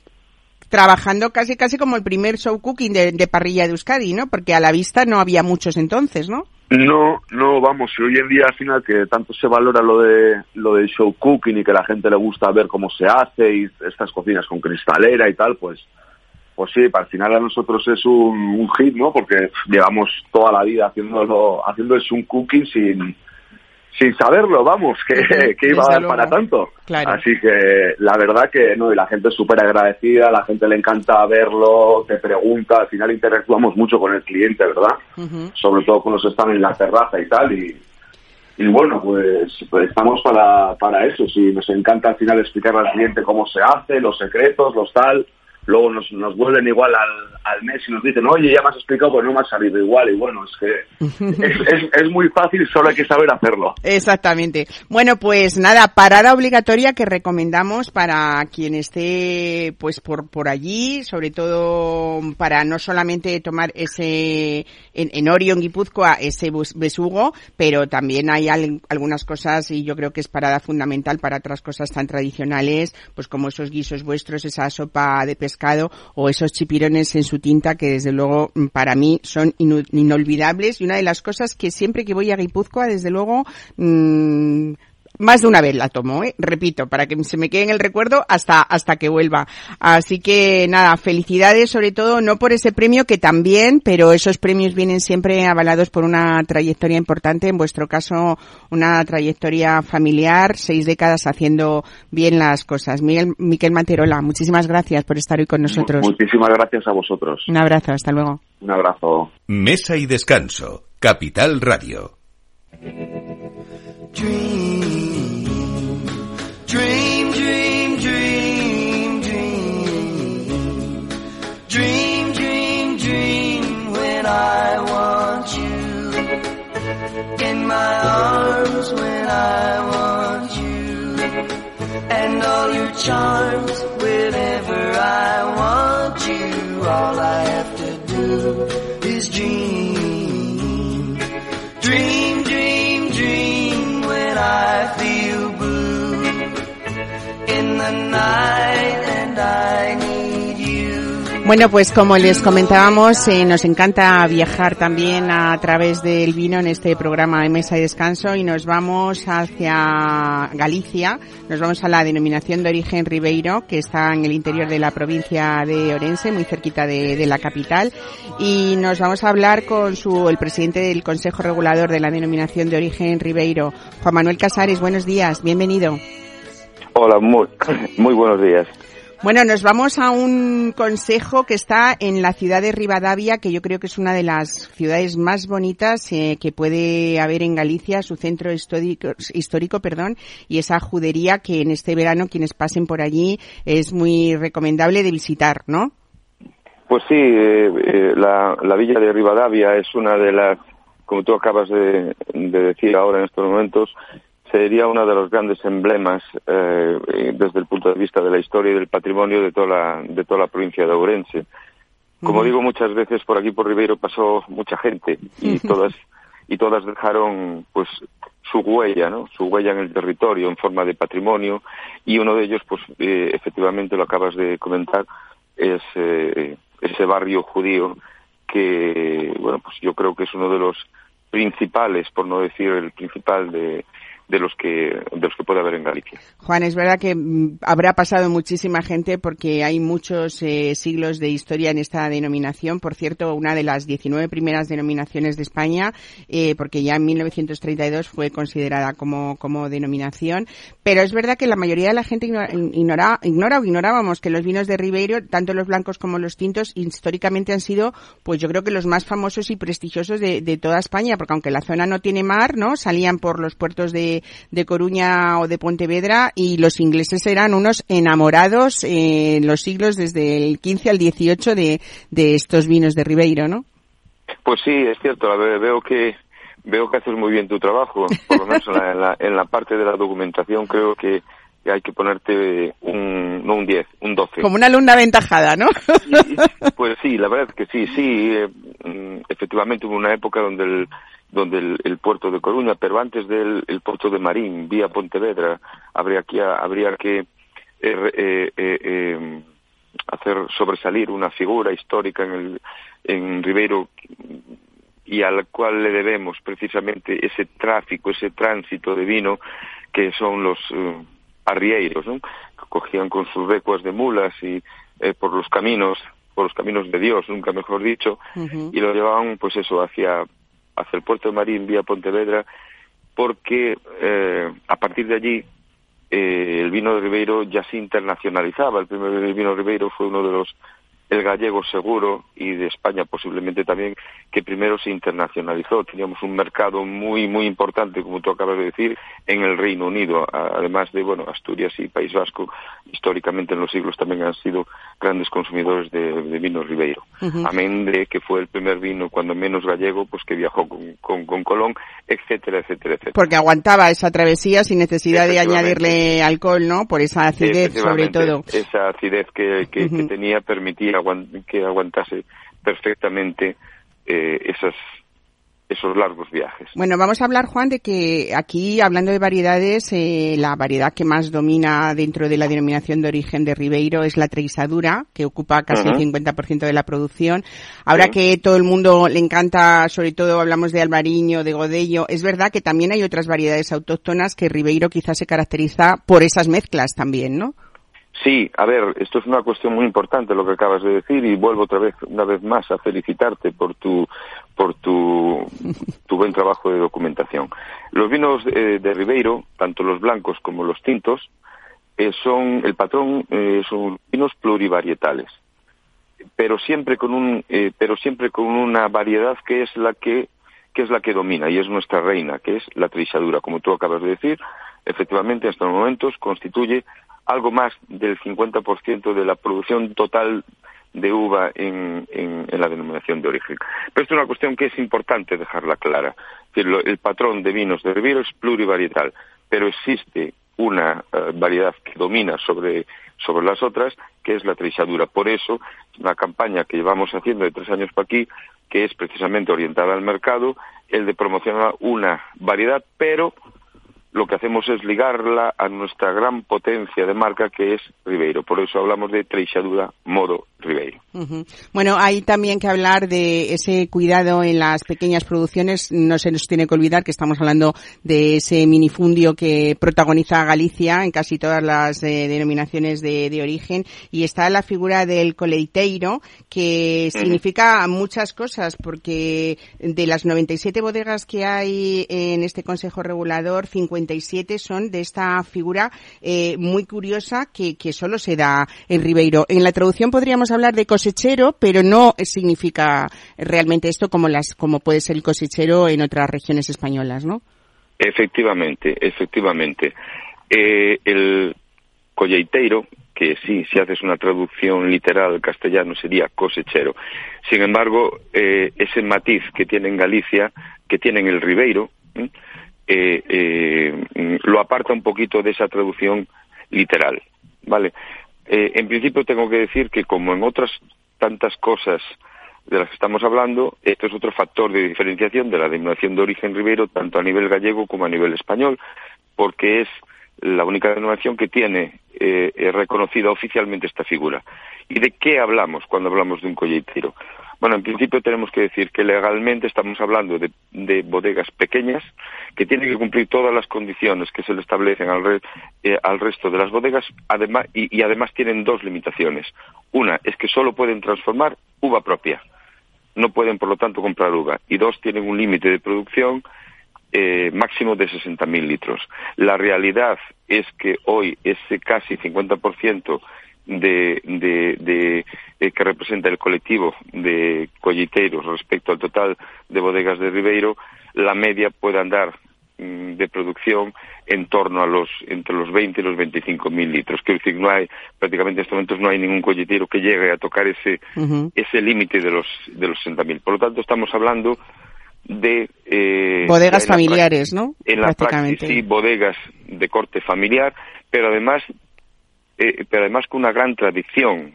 trabajando casi casi como el primer show cooking de, parrilla de Euskadi, ¿no? Porque a la vista no había muchos entonces, ¿no? No, no, vamos, y hoy en día al final que tanto se valora lo de lo del show cooking y que la gente le gusta ver cómo se hace y estas cocinas con cristalera y tal, pues pues sí, al final a nosotros es un, un hit, ¿no? Porque llevamos toda la vida haciéndolo, haciendo un cooking sin, sin saberlo, vamos, que, que iba a dar para tanto. Claro. Así que la verdad que no, y la gente es súper agradecida, la gente le encanta verlo, te pregunta, al final interactuamos mucho con el cliente, ¿verdad? Uh -huh. Sobre todo los que están en la terraza y tal, y, y bueno, pues, pues, estamos para, para eso, sí, nos encanta al final explicar al cliente cómo se hace, los secretos, los tal, luego nos, nos vuelven igual al, al, mes y nos dicen, oye, ya me has explicado, pues no me ha salido igual. Y bueno, es que es, es, es, muy fácil, solo hay que saber hacerlo. Exactamente. Bueno, pues nada, parada obligatoria que recomendamos para quien esté pues por, por allí, sobre todo para no solamente tomar ese, en, en Orion Guipúzcoa, ese besugo, pero también hay al, algunas cosas y yo creo que es parada fundamental para otras cosas tan tradicionales, pues como esos guisos vuestros, esa sopa de pescado pescado o esos chipirones en su tinta que desde luego para mí son inolvidables. Y una de las cosas que siempre que voy a Guipúzcoa desde luego mmm, más de una vez la tomo, ¿eh? repito, para que se me quede en el recuerdo hasta, hasta que vuelva. Así que nada, felicidades sobre todo, no por ese premio que también, pero esos premios vienen siempre avalados por una trayectoria importante, en vuestro caso una trayectoria familiar, seis décadas haciendo bien las cosas. Miguel, Miquel Manterola, muchísimas gracias por estar hoy con nosotros. Muchísimas gracias a vosotros. Un abrazo, hasta luego. Un abrazo. Mesa y descanso, Capital Radio. Dream, I want you. In my arms when I want you. And all your charms whenever I want you. All I have to do is dream. Dream, dream, dream when I feel blue in the night and I. Bueno, pues como les comentábamos, eh, nos encanta viajar también a través del vino en este programa de Mesa y Descanso y nos vamos hacia Galicia, nos vamos a la denominación de origen Ribeiro, que está en el interior de la provincia de Orense, muy cerquita de, la capital, y nos vamos a hablar con su, el presidente del Consejo Regulador de la denominación de origen Ribeiro, Juan Manuel Casares. Buenos días, bienvenido. Hola, muy, muy buenos días. Bueno, nos vamos a un consejo que está en la ciudad de Rivadavia, que yo creo que es una de las ciudades más bonitas eh, que puede haber en Galicia, su centro histórico, perdón, y esa judería que en este verano quienes pasen por allí es muy recomendable de visitar, ¿no? Pues sí, eh, eh, la, la villa de Rivadavia es una de las, como tú acabas de decir ahora en estos momentos, sería uno de los grandes emblemas eh, desde el punto de vista de la historia y del patrimonio de toda la, de toda la provincia de Ourense. Como uh -huh. digo muchas veces, por aquí por Ribeiro pasó mucha gente y todas y todas dejaron pues su huella, ¿no? Su huella en el territorio en forma de patrimonio y uno de ellos, pues eh, efectivamente lo acabas de comentar, es eh, ese barrio judío que, bueno, pues yo creo que es uno de los principales, por no decir el principal de de los que de los que puede haber en Galicia. Juan, es verdad que habrá pasado muchísima gente porque hay muchos eh, siglos de historia en esta denominación. Por cierto, una de las 19 primeras denominaciones de España, eh, porque ya en 1932 fue considerada como, como denominación. Pero es verdad que la mayoría de la gente ignora, ignora, ignora o ignorábamos que los vinos de Ribeiro, tanto los blancos como los tintos, históricamente han sido, pues yo creo que los más famosos y prestigiosos de, de toda España, porque aunque la zona no tiene mar, ¿no? Salían por los puertos de, de, Coruña o de Pontevedra y los ingleses eran unos enamorados en los siglos desde el 15 al 18 de, de estos vinos de Ribeiro, ¿no? Pues sí, es cierto, veo que veo que haces muy bien tu trabajo, por lo menos en la, en la, en la parte de la documentación creo que hay que ponerte un, no un 10, un 12. Como una alumna aventajada, ¿no? pues sí, la verdad es que sí, sí, eh, efectivamente hubo una época donde el, donde el, el, puerto de Coruña, pero antes del el puerto de Marín, vía Pontevedra, habría que, habría que eh, eh, eh, eh, hacer sobresalir una figura histórica en, el, en Ribeiro y al cual le debemos precisamente ese tráfico, ese tránsito de vino que son los eh, arrieiros, ¿no? que cogían con sus recuas de mulas y eh, por los caminos, por los caminos de Dios, nunca mejor dicho, y lo llevaban pues eso hacia hacia el puerto de Marín vía Pontevedra porque eh, a partir de allí eh, el vino de Ribeiro ya se internacionalizaba. El primer vino de Ribeiro fue uno de los, el gallego seguro y de España posiblemente también, que primero se internacionalizó. Teníamos un mercado muy, muy importante, como tú acabas de decir, en el Reino Unido. Además de, bueno, Asturias y País Vasco, históricamente en los siglos también han sido grandes consumidores de, de vino Ribeiro. Amén de que fue el primer vino, cuando menos gallego, pues que viajó con, con, con Colón, etcétera, etcétera, etcétera. Porque aguantaba esa travesía sin necesidad de añadirle alcohol, ¿no? Por esa acidez, sobre todo. Esa acidez que, que, tenía permitía que aguantase perfectamente eh, esas, esos largos viajes. Bueno, vamos a hablar, Juan, de que aquí, hablando de variedades, eh, la variedad que más domina dentro de la denominación de origen de Ribeiro es la Treisadura, que ocupa casi Ujú. el 50% de la producción. Ahora Sí. que todo el mundo le encanta, sobre todo hablamos de Albariño, de Godello, es verdad que también hay otras variedades autóctonas que Ribeiro quizás se caracteriza por esas mezclas también, ¿no? Sí, a ver, esto es una cuestión muy importante lo que acabas de decir y vuelvo otra vez, una vez más, a felicitarte por tu, por tu, tu buen trabajo de documentación. Los vinos eh, de Ribeiro, tanto los blancos como los tintos, eh, son, el patrón eh, son vinos plurivarietales, pero siempre con un, pero siempre con una variedad que es la que, que es la que domina y es nuestra reina, que es la trisadura, como tú acabas de decir, efectivamente hasta los momentos constituye algo más del 50% de la producción total de uva en, en- la denominación de origen. Pero esto es una cuestión que es importante dejarla clara. El patrón de vinos de Ribeiro es plurivarietal, pero existe una eh, variedad que domina sobre, sobre las otras, que es la trisadura. Por eso, es una campaña que llevamos haciendo de tres años para aquí, que es precisamente orientada al mercado, el de promocionar una variedad, pero lo que hacemos es ligarla a nuestra gran potencia de marca que es Ribeiro. Por eso hablamos de Treixadura Modo Ribeiro. Ujú. Bueno, hay también que hablar de ese cuidado en las pequeñas producciones. No se nos tiene que olvidar que estamos hablando de ese minifundio que protagoniza Galicia en casi todas las eh, denominaciones de, de origen. Y está la figura del coleiteiro, que significa muchas cosas, porque de las 97 bodegas que hay en este Consejo Regulador, 57 son de esta figura eh, muy curiosa que, solo se da en Ribeiro. En la traducción podríamos hablar de cosechero, pero no significa realmente esto como las como puede ser el cosechero en otras regiones españolas, ¿no? Efectivamente, efectivamente. Eh, el colleiteiro, que sí, si haces una traducción literal al castellano sería cosechero. Sin embargo, eh, ese matiz que tiene en Galicia, que tiene en el Ribeiro, ¿m? Eh, eh, lo aparta un poquito de esa traducción literal, ¿vale? Eh, en principio tengo que decir que como en otras tantas cosas de las que estamos hablando, esto es otro factor de diferenciación de la denominación de origen Ribeiro, tanto a nivel gallego como a nivel español, porque es la única denominación que tiene eh, eh, reconocida oficialmente esta figura. ¿Y de qué hablamos cuando hablamos de un colleitero? Bueno, en principio tenemos que decir que legalmente estamos hablando de, de bodegas pequeñas que tienen que cumplir todas las condiciones que se le establecen al, re- eh, al resto de las bodegas además, y, y además tienen dos limitaciones. Una es que solo pueden transformar uva propia, no pueden por lo tanto comprar uva. Y dos, tienen un límite de producción eh, máximo de 60.000 litros. La realidad es que hoy ese casi 50% de, de, de, eh, que representa el colectivo de colleiteiros respecto al total de bodegas de Ribeiro, la media puede andar mm, de producción en torno a los entre los 20 y los 25 mil litros. Quiero decir, no hay prácticamente en estos momentos no hay ningún colleteiro que llegue a tocar ese ese límite de los de los 60 mil. Por lo tanto, estamos hablando de eh, Bodegas familiares, ¿no? En la Prácticamente. praxis, sí, bodegas de corte familiar, pero además eh, pero además con una gran tradición,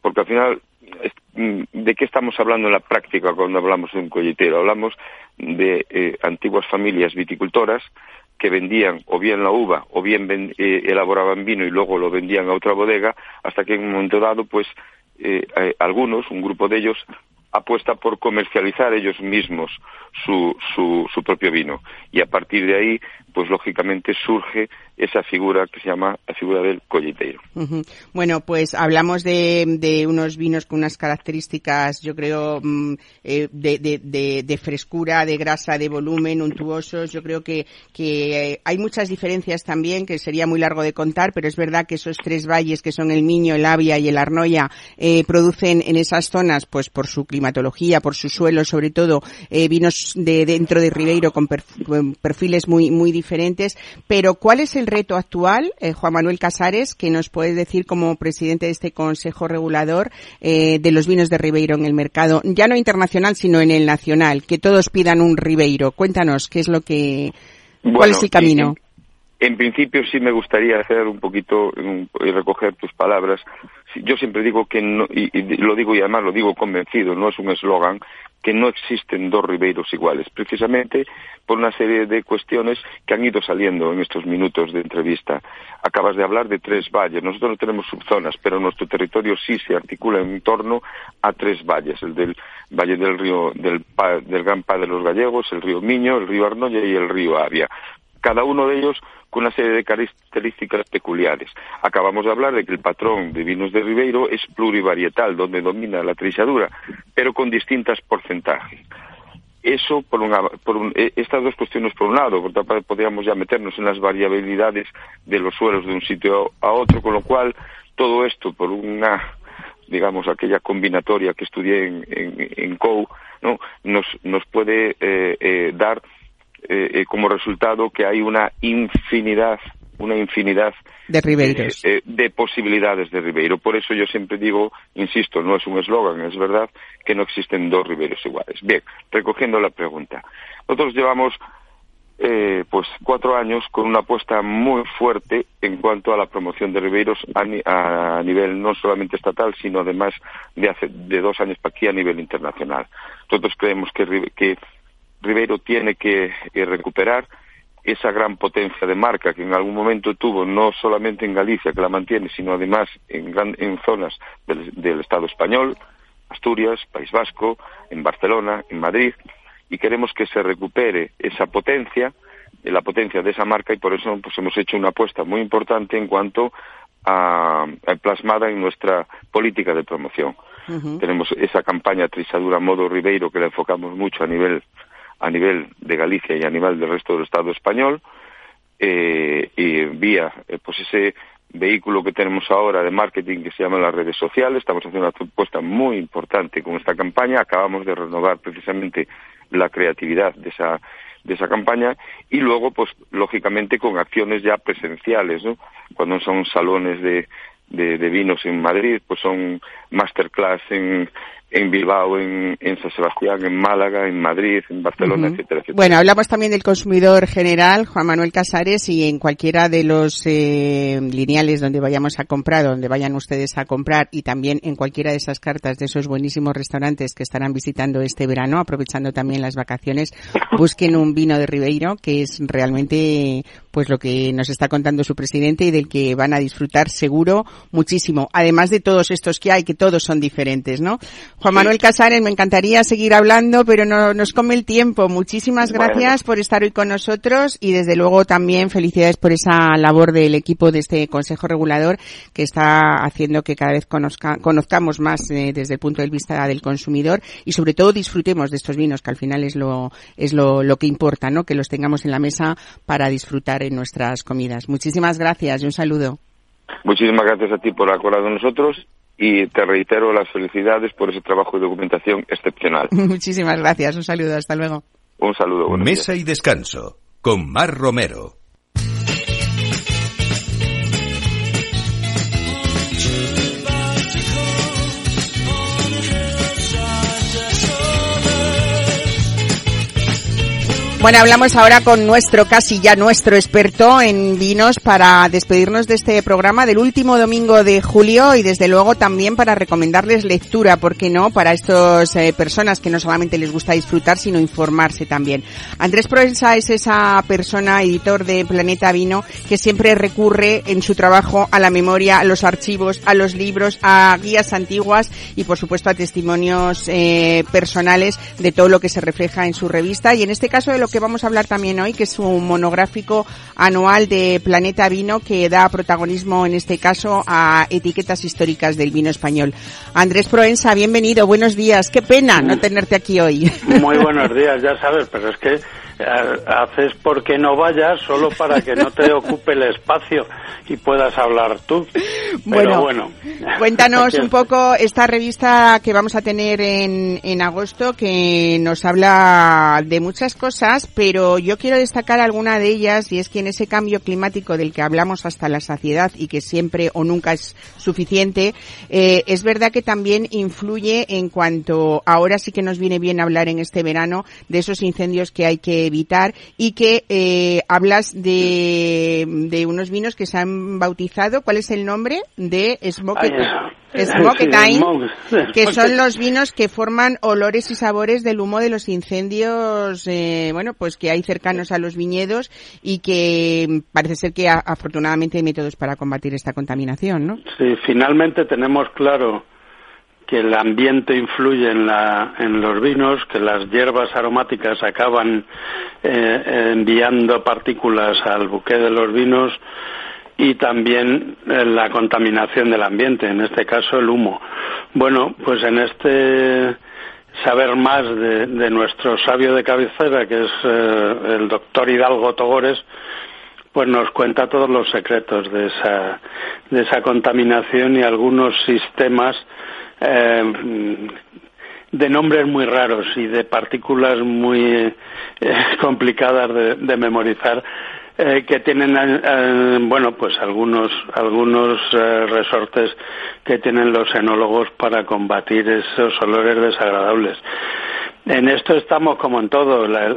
porque al final mm, ¿de qué estamos hablando en la práctica cuando hablamos de un colletero? Hablamos de eh, antiguas familias viticultoras que vendían o bien la uva o bien ven- eh, elaboraban vino y luego lo vendían a otra bodega, hasta que en un momento dado, pues eh, algunos, un grupo de ellos, apuesta por comercializar ellos mismos su, su, su propio vino. Y a partir de ahí, pues lógicamente surge esa figura que se llama la figura del colleteiro. Ujú. Bueno, pues hablamos de, de unos vinos con unas características, yo creo, mm, eh, de, de- frescura, de grasa, de volumen, untuosos. Yo creo que, que eh, hay muchas diferencias también, que sería muy largo de contar, pero es verdad que esos tres valles, que son el Miño, el Avia y el Arnoya, eh, producen en esas zonas, pues por su climatología, por su suelo, sobre todo, vinos de dentro de Ribeiro con perfiles muy, muy diferentes. Pero, ¿cuál es el reto actual, eh, Juan Manuel Casares, que nos puede decir como presidente de este Consejo Regulador eh, de los vinos de Ribeiro en el mercado, ya no internacional, sino en el nacional, que todos pidan un Ribeiro? Cuéntanos, ¿qué es lo que, cuál es el camino? En, en principio sí me gustaría hacer un poquito y recoger tus palabras. Yo siempre digo que, no, y, y lo digo y además lo digo convencido, no es un eslogan, que no existen dos Ribeiros iguales, precisamente por una serie de cuestiones que han ido saliendo en estos minutos de entrevista. Acabas de hablar de tres valles. Nosotros no tenemos subzonas, pero nuestro territorio sí se articula en torno a tres valles, el del valle del río del, del Gran Pa de los Gallegos, el río Miño, el río Arnoya y el río Avia cada uno de ellos con una serie de características peculiares. Acabamos de hablar de que el patrón de vinos de Ribeiro es plurivarietal, donde domina la trilladura, pero con distintas porcentajes. Eso, por una, por un- eh, estas dos cuestiones por un lado, por otra parte podríamos ya meternos en las variabilidades de los suelos de un sitio a otro, con lo cual todo esto por una digamos, aquella combinatoria que estudié en, en, en COU, ¿no? nos, nos puede eh, eh, dar eh, eh, como resultado que hay una infinidad, una infinidad De Ribeiros. eh, eh, de posibilidades de Ribeiro. Por eso yo siempre digo, insisto, no es un eslogan, es verdad que no existen dos Ribeiros iguales. Bien, recogiendo la pregunta. Nosotros llevamos eh, pues cuatro años con una apuesta muy fuerte en cuanto a la promoción de Ribeiros a, ni- a nivel no solamente estatal, sino además de hace de dos años para aquí a nivel internacional. Nosotros creemos que Ribeiro tiene que eh, recuperar esa gran potencia de marca que en algún momento tuvo, no solamente en Galicia, que la mantiene, sino además en, gran- en zonas del, del Estado español, Asturias, País Vasco, en Barcelona, en Madrid, y queremos que se recupere esa potencia, eh, la potencia de esa marca, y por eso pues, hemos hecho una apuesta muy importante en cuanto a, a plasmada en nuestra política de promoción. Tenemos esa campaña Trisadura Modo Ribeiro que la enfocamos mucho a nivel a nivel de Galicia y a nivel del resto del Estado español eh, y vía eh, pues ese vehículo que tenemos ahora de marketing que se llama las redes sociales. Estamos haciendo una propuesta muy importante con esta campaña. Acabamos de renovar precisamente la creatividad de esa de esa campaña y luego pues lógicamente con acciones ya presenciales no cuando son salones de de, de vinos en Madrid pues son masterclass en en Bilbao, en, en San Sebastián, en Málaga, en Madrid, en Barcelona, Ujú. etcétera, etcétera. Bueno, hablamos también del consumidor general, Juan Manuel Casares, y en cualquiera de los eh, lineales donde vayamos a comprar, donde vayan ustedes a comprar, y también en cualquiera de esas cartas de esos buenísimos restaurantes que estarán visitando este verano, aprovechando también las vacaciones, busquen un vino de Ribeiro, que es realmente pues lo que nos está contando su presidente y del que van a disfrutar seguro muchísimo. Además de todos estos que hay, que todos son diferentes, ¿no? Juan Manuel Casares, me encantaría seguir hablando, pero no nos come el tiempo. Muchísimas Bueno. gracias por estar hoy con nosotros y desde luego también felicidades por esa labor del equipo de este Consejo Regulador que está haciendo que cada vez conozca- conozcamos más eh, desde el punto de vista del consumidor y sobre todo disfrutemos de estos vinos que al final es lo es lo, lo que importa, ¿no? Que los tengamos en la mesa para disfrutar en nuestras comidas. Muchísimas gracias y un saludo. Muchísimas gracias a ti por acordar con nosotros y te reitero las felicidades por ese trabajo de documentación excepcional. Muchísimas gracias. Un saludo. Hasta luego. Un saludo. buenos días. Mesa y descanso con Mar Romero. Bueno, hablamos ahora con nuestro, casi ya nuestro experto en vinos para despedirnos de este programa del último domingo de julio y desde luego también para recomendarles lectura, ¿por qué no? Para estas eh, personas que no solamente les gusta disfrutar, sino informarse también. Andrés Proensa es esa persona, editor de Planeta Vino, que siempre recurre en su trabajo a la memoria, a los archivos, a los libros, a guías antiguas y por supuesto a testimonios eh, personales de todo lo que se refleja en su revista y en este caso de lo que vamos a hablar también hoy, que es un monográfico anual de Planeta Vino que da protagonismo en este caso a etiquetas históricas del vino español. Andrés Proensa, bienvenido, buenos días. Qué pena no tenerte aquí hoy. Muy buenos días, ya sabes, pero es que haces porque no vayas solo para que no te ocupe el espacio y puedas hablar tú. Bueno, bueno, cuéntanos un poco esta revista que vamos a tener en, en agosto que nos habla de muchas cosas, pero yo quiero destacar alguna de ellas y es que en ese cambio climático del que hablamos hasta la saciedad y que siempre o nunca es suficiente, eh, es verdad que también influye en cuanto ahora sí que nos viene bien hablar en este verano de esos incendios que hay que evitar y que eh, hablas de, de unos vinos que se han bautizado. ¿Cuál es el nombre? De Smoke, que son los vinos que forman olores y sabores del humo de los incendios, eh, bueno, pues que hay cercanos a los viñedos y que parece ser que afortunadamente hay métodos para combatir esta contaminación, ¿no? Sí, finalmente tenemos claro que el ambiente influye en, la, en los vinos, que las hierbas aromáticas acaban eh, enviando partículas al buque de los vinos y también eh, la contaminación del ambiente, en este caso el humo. Bueno, pues en este saber más de, nuestro sabio de cabecera, que es eh, el doctor Hidalgo Togores, pues nos cuenta todos los secretos de esa, de esa contaminación y algunos sistemas eh, de nombres muy raros y de partículas muy eh, complicadas de, memorizar eh, que tienen bueno pues algunos algunos resortes que tienen los enólogos para combatir esos olores desagradables. En esto estamos como en todo la,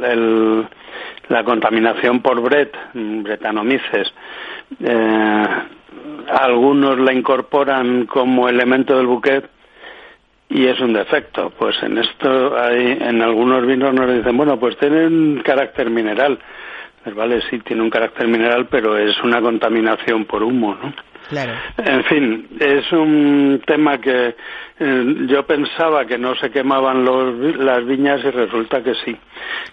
la contaminación por bret bretanomices algunos la incorporan como elemento del buquet y es un defecto. Pues en esto hay, en algunos vinos nos dicen, bueno, pues tienen carácter mineral. Pues vale, sí, tiene un carácter mineral, pero es una contaminación por humo, ¿no? Claro. En fin, es un tema que eh, yo pensaba que no se quemaban los, las viñas y resulta que sí,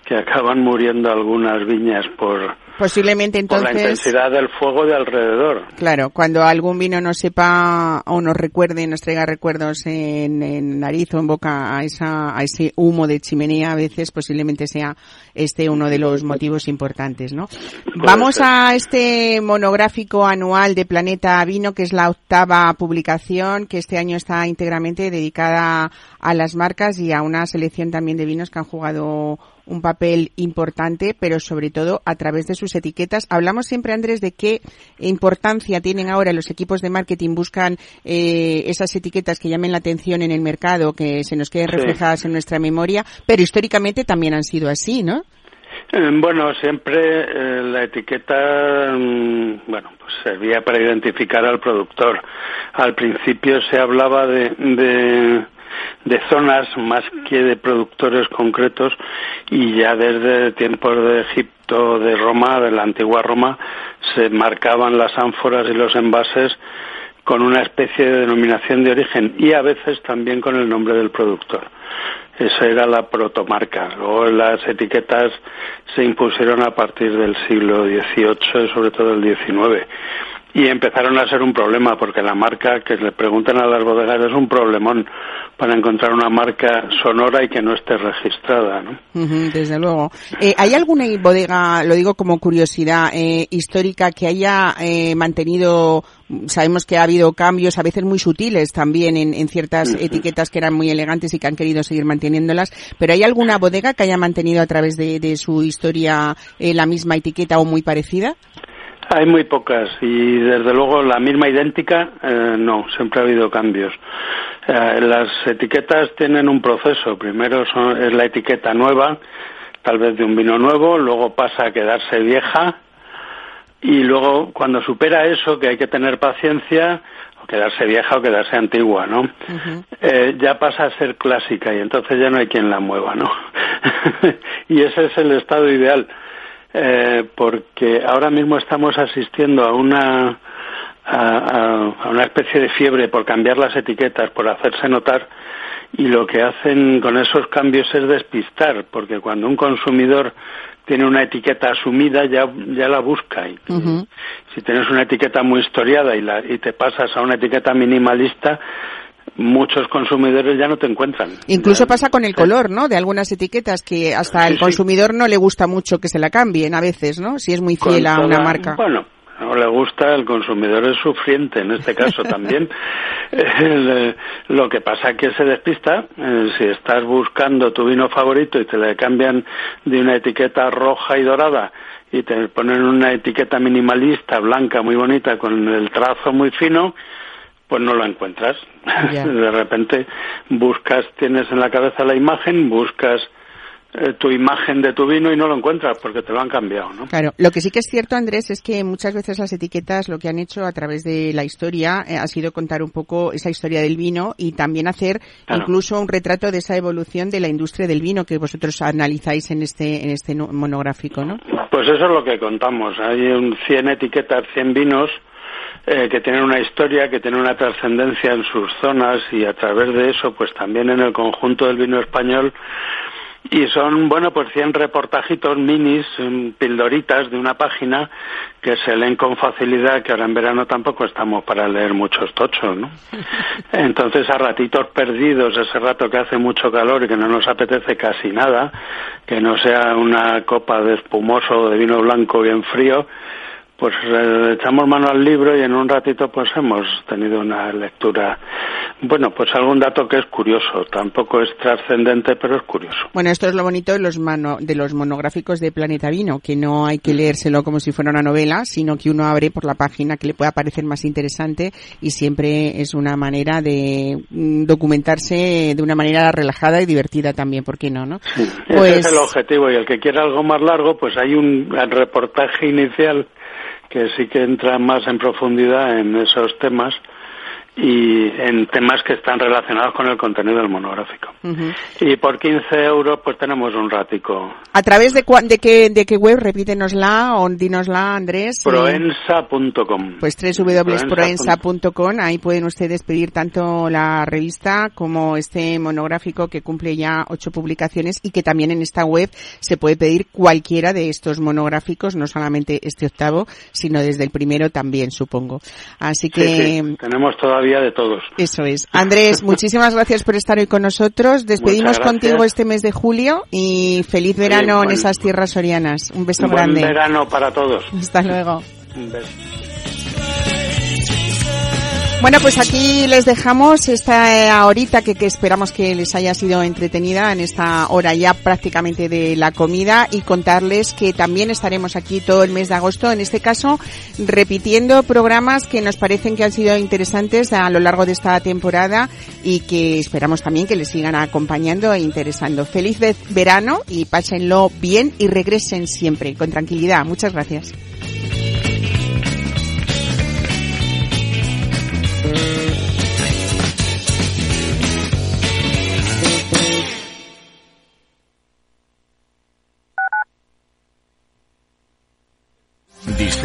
que acaban muriendo algunas viñas por, Posiblemente entonces. Por la intensidad del fuego de alrededor. Claro, cuando algún vino nos sepa o nos recuerde, nos traiga recuerdos en, en nariz o en boca a, esa, a ese humo de chimenea, a veces posiblemente sea este uno de los motivos importantes, ¿no? Vamos a este monográfico anual de Planeta Vino, que es la octava publicación, que este año está íntegramente dedicada a las marcas y a una selección también de vinos que han jugado un papel importante, pero sobre todo a través de sus etiquetas. Hablamos siempre, Andrés, de qué importancia tienen ahora los equipos de marketing, buscan eh, esas etiquetas que llamen la atención en el mercado, que se nos queden reflejadas en nuestra memoria, pero históricamente también han sido así, ¿no? Eh, bueno, siempre eh, la etiqueta, mm, bueno, pues servía para identificar al productor. Al principio se hablaba de de zonas más que de productores concretos y ya desde tiempos de Egipto, de Roma, de la antigua Roma, se marcaban las ánforas y los envases con una especie de denominación de origen y a veces también con el nombre del productor. Esa era la protomarca. Luego las etiquetas se impusieron a partir del siglo XVIII y sobre todo el XIX y empezaron a ser un problema porque la marca que le preguntan a las bodegas es un problemón para encontrar una marca sonora y que no esté registrada, ¿no? desde luego. Eh, ¿Hay alguna bodega, lo digo como curiosidad eh, histórica, que haya eh, mantenido, sabemos que ha habido cambios a veces muy sutiles también en, ciertas etiquetas que eran muy elegantes y que han querido seguir manteniéndolas, pero ¿hay alguna bodega que haya mantenido a través de, de su historia la misma etiqueta o muy parecida? Hay muy pocas y desde luego la misma idéntica eh, no, siempre ha habido cambios. Eh, las etiquetas tienen un proceso. Primero son, es la etiqueta nueva, tal vez de un vino nuevo, luego pasa a quedarse vieja y luego cuando supera eso, que hay que tener paciencia, o quedarse vieja o quedarse antigua, ¿no? Eh, ya pasa a ser clásica y entonces ya no hay quien la mueva, ¿no? y ese es el estado ideal, eh, porque ahora mismo estamos asistiendo a una a, a, una especie de fiebre por cambiar las etiquetas, por hacerse notar, y lo que hacen con esos cambios es despistar, porque cuando un consumidor tiene una etiqueta asumida ya, ya la busca. Y Si tienes una etiqueta muy historiada y, la, y te pasas a una etiqueta minimalista, muchos consumidores ya no te encuentran. Incluso pasa con el color, ¿no? De algunas etiquetas que hasta el consumidor no le gusta mucho que se la cambien a veces, ¿no? Si es muy fiel a una marca. Bueno, no le gusta, el consumidor es sufriente en este caso también. Eh, lo que pasa es que se despista. Eh, si estás buscando tu vino favorito y te le cambian de una etiqueta roja y dorada y te ponen una etiqueta minimalista, blanca, muy bonita, con el trazo muy fino, pues no lo encuentras. De repente buscas, tienes en la cabeza la imagen, buscas eh, tu imagen de tu vino y no lo encuentras porque te lo han cambiado, ¿no? Claro, lo que sí que es cierto, Andrés, es que muchas veces las etiquetas lo que han hecho a través de la historia eh, ha sido contar un poco esa historia del vino y también hacer incluso un retrato de esa evolución de la industria del vino que vosotros analizáis en este en este monográfico, ¿no? Pues eso es lo que contamos. Hay un 100 etiquetas, 100 vinos eh, que tienen una historia, que tienen una trascendencia en sus zonas y a través de eso, pues también en el conjunto del vino español y son, bueno, pues 100 reportajitos minis, mm, pildoritas de una página que se leen con facilidad, que ahora en verano tampoco estamos para leer muchos tochos, ¿no? Entonces, a ratitos perdidos, ese rato que hace mucho calor y que no nos apetece casi nada, que no sea una copa de espumoso o de vino blanco bien frío, pues eh, echamos mano al libro y en un ratito pues hemos tenido una lectura. Bueno pues algún dato que es curioso. Tampoco es trascendente pero es curioso. Bueno esto es lo bonito de los mano, de los monográficos de Planeta Vino que no hay que leérselo como si fuera una novela sino que uno abre por la página que le pueda parecer más interesante y siempre es una manera de mm, documentarse de una manera relajada y divertida también ¿por qué no no ese es pues el objetivo y el que quiera algo más largo pues hay un reportaje inicial que sí que entra más en profundidad en esos temas y en temas que están relacionados con el contenido del monográfico. Y por 15 euros pues tenemos un ratico. ¿A través de, de, qué, de qué web? Repítenosla o dinosla, Andrés. Proensa.com. Pues www.proensa.com. Ahí pueden ustedes pedir tanto la revista como este monográfico que cumple ya ocho publicaciones y que también en esta web se puede pedir cualquiera de estos monográficos, no solamente este octavo, sino desde el primero también, supongo. Así que... Tenemos todavía de todos. Eso es. Andrés, muchísimas gracias por estar hoy con nosotros. Despedimos contigo este mes de julio y feliz verano en esas tierras sorianas. Un beso grande. Buen verano para todos. Hasta luego. Un beso. Bueno, pues aquí les dejamos esta horita que, que, esperamos que les haya sido entretenida en esta hora ya prácticamente de la comida y contarles que también estaremos aquí todo el mes de agosto, en este caso repitiendo programas que nos parecen que han sido interesantes a lo largo de esta temporada y que esperamos también que les sigan acompañando e interesando. Feliz verano y pásenlo bien y regresen siempre con tranquilidad. Muchas gracias.